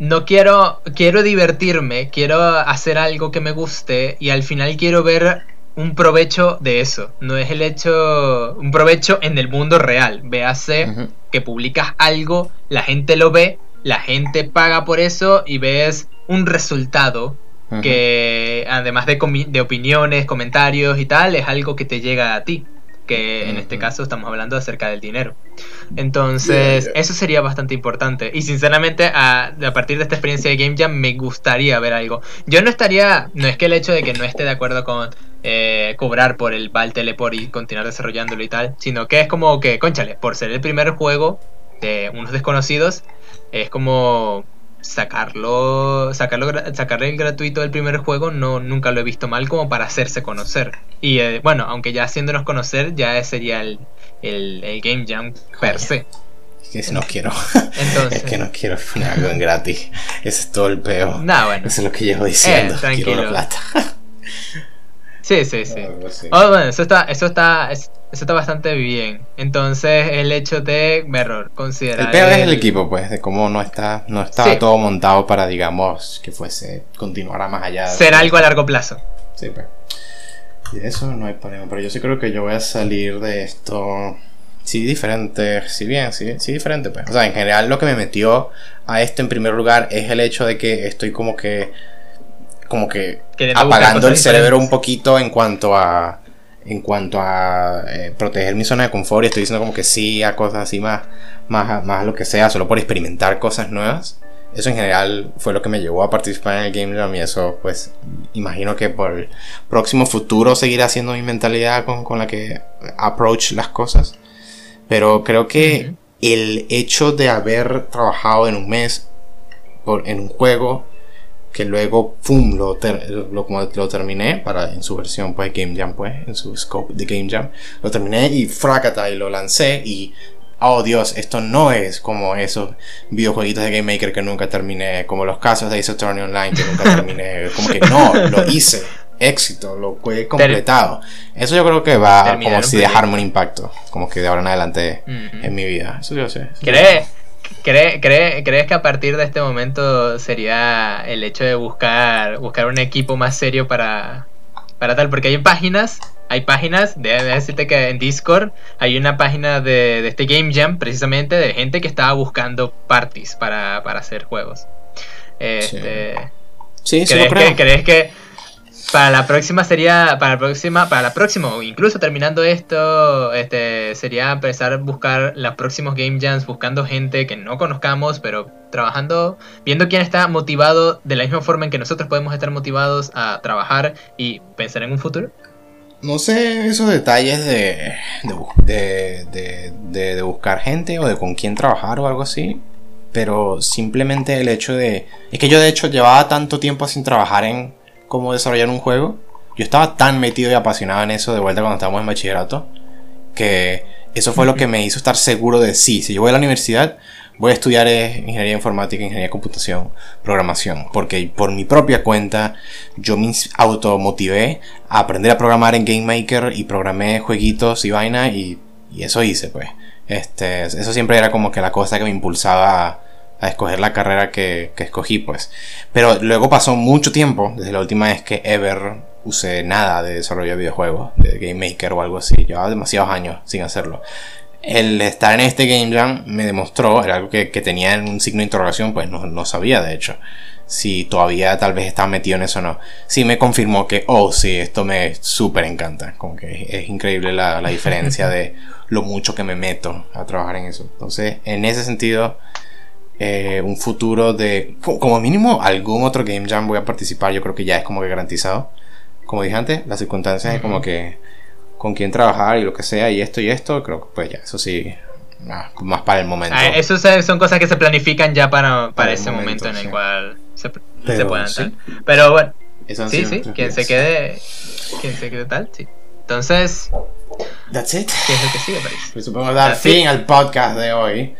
no quiero, quiero divertirme, quiero hacer algo que me guste y al final quiero ver un provecho de eso. No es el hecho, un provecho en el mundo real. Véase que publicas algo, la gente lo ve, la gente paga por eso y ves un resultado que además de, de opiniones, comentarios y tal, es algo que te llega a ti. Que en este caso estamos hablando acerca del dinero. Entonces, Yeah, yeah. eso sería bastante importante. Y sinceramente, a, a partir de esta experiencia de Game Jam, me gustaría ver algo. Yo no estaría, no es que el hecho de que no esté de acuerdo con eh, cobrar por el Val Teleport y continuar desarrollándolo y tal, sino que es como que, conchale, por ser el primer juego de unos desconocidos, es como sacarlo, sacarlo, sacarle el gratuito del primer juego, no, nunca lo he visto mal como para hacerse conocer. Y eh, bueno, aunque ya haciéndonos conocer, ya sería el, el, el Game Jam per se. Es que no quiero. Entonces, Es que no quiero poner algo en gratis. Ese es todo el peo. nada, bueno. Eso es lo que llevo diciendo. Eh, quiero la plata. Sí, sí, sí. Oh, bueno, eso está, eso está, es- eso está bastante bien. Entonces, el hecho de error, considerar. El peor es el equipo, pues, de cómo no está, no estaba Sí. todo montado para, digamos, que fuese, continuara más allá. de- Ser algo a largo plazo. Sí, pues. Y de eso no hay problema. Pero yo sí creo que yo voy a salir de esto. Sí, diferente. Sí, bien, sí, sí, diferente, pues. O sea, en general, lo que me metió a esto en primer lugar es el hecho de que estoy como que. Como que apagando el cerebro un poquito en cuanto a. En cuanto a eh, proteger mi zona de confort. Y estoy diciendo como que sí a cosas así más. Más, más lo que sea, solo por experimentar cosas nuevas. Eso en general fue lo que me llevó a participar en el Game Jam y eso pues imagino que por el próximo futuro seguirá siendo mi mentalidad con, con la que approach las cosas. Pero creo que el hecho de haber trabajado en un mes por, en un juego que luego ¡pum! Lo, ter- lo, como lo terminé para en su versión pues Game Jam pues en su scope de Game Jam lo terminé y fracata y lo lancé y oh Dios esto no es como esos videojueguitos de Game Maker que nunca terminé como los casos de Ace Attorney Online que nunca terminé *laughs* como que no lo hice éxito lo he completado eso yo creo que va como si dejarme un impacto como que de ahora en adelante Ujú. en mi vida eso yo sé eso ¿Cree, cree, cree- ¿Crees que a partir de este momento sería el hecho de buscar, buscar un equipo más serio para, para tal? Porque hay páginas, hay páginas, déjame decirte que en Discord hay una página de, de este Game Jam precisamente de gente que estaba buscando parties para, para hacer juegos. Este, sí sí lo ¿crees, creo que, ¿Crees que para la próxima sería, para la próxima, para la próxima, o incluso terminando esto, este, sería empezar a buscar los próximos Game Jams, buscando gente que no conozcamos, pero trabajando, viendo quién está motivado de la misma forma en que nosotros podemos estar motivados a trabajar y pensar en un futuro. No sé esos detalles de, de, de- de- de buscar gente o de con quién trabajar o algo así. Pero simplemente el hecho de... Es que yo de hecho llevaba tanto tiempo sin trabajar en cómo desarrollar un juego. Yo estaba tan metido y apasionado en eso de vuelta cuando estábamos en bachillerato. Que eso fue lo que me hizo estar seguro de sí. Si yo voy a la universidad, voy a estudiar eh, ingeniería informática, ingeniería computación, programación. Porque por mi propia cuenta yo me automotivé a aprender a programar en Game Maker y programé jueguitos y vaina y, y eso hice pues. Este, eso siempre era como que la cosa que me impulsaba a, escoger la carrera que, que, escogí, pues. Pero luego pasó mucho tiempo, desde la última vez que ever usé nada de desarrollo de videojuegos, de Game Maker o algo así. Llevaba demasiados años sin hacerlo. El estar en este Game Jam me demostró, era algo que, que tenía en un signo de interrogación, pues no, no sabía de hecho si todavía tal vez estaba metido en eso o no. Sí me confirmó que, oh, sí, esto me súper encanta. Como que es increíble la, la diferencia *laughs* de lo mucho que me meto a trabajar en eso. Entonces, en ese sentido, eh, un futuro de, como mínimo, algún otro Game Jam voy a participar, yo creo que ya es como que garantizado. Como dije antes, las circunstancias es como que con quién trabajar y lo que sea, y esto y esto, creo que pues ya, eso sí, más para el momento. Ah, eso son cosas que se planifican ya para, para, ese momento, en el cual se, se puedan sí. Pero bueno, sí, sí, quien se quede, quien se quede tal, sí. Entonces, That's it. ¿qué es lo que sigue, París? Pues supongo dar That's fin it. al podcast de hoy.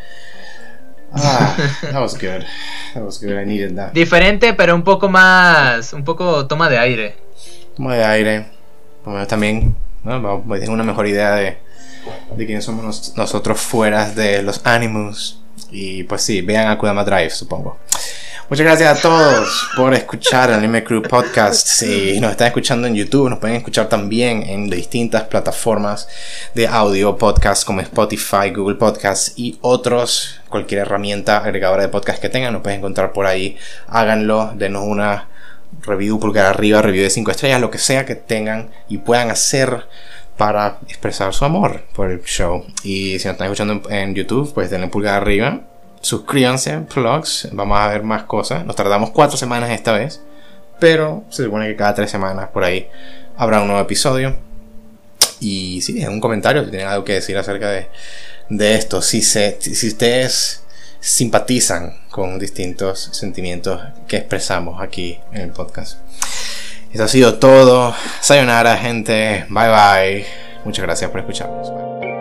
Ah, that was good. That was good. I needed that. Diferente, pero un poco más, un poco toma de aire. Toma de aire. Menos también, ¿no? Tengo una mejor idea de de quiénes somos nos, nosotros fuera de los Animus. Y pues sí, vean a Kudama Drive, supongo. Muchas gracias a todos por escuchar el Anime Crew Podcast. Si nos están escuchando en YouTube, nos pueden escuchar también en distintas plataformas de audio, podcast como Spotify, Google Podcasts y otros. Cualquier herramienta agregadora de podcast que tengan, nos pueden encontrar por ahí. Háganlo, denos una review pulgar arriba, review de 5 estrellas, lo que sea que tengan y puedan hacer para expresar su amor por el show. Y si nos están escuchando en, YouTube, pues denle pulgar arriba. Suscríbanse a Vlogs. Vamos a ver más cosas. Nos tardamos cuatro semanas esta vez. Pero se supone que cada tres semanas por ahí habrá un nuevo episodio. Y si dejen un comentario si tienen algo que decir acerca de, de esto. Si, se, si ustedes simpatizan con distintos sentimientos que expresamos aquí en el podcast. Eso ha sido todo. Sayonara, gente. Bye bye. Muchas gracias por escucharnos.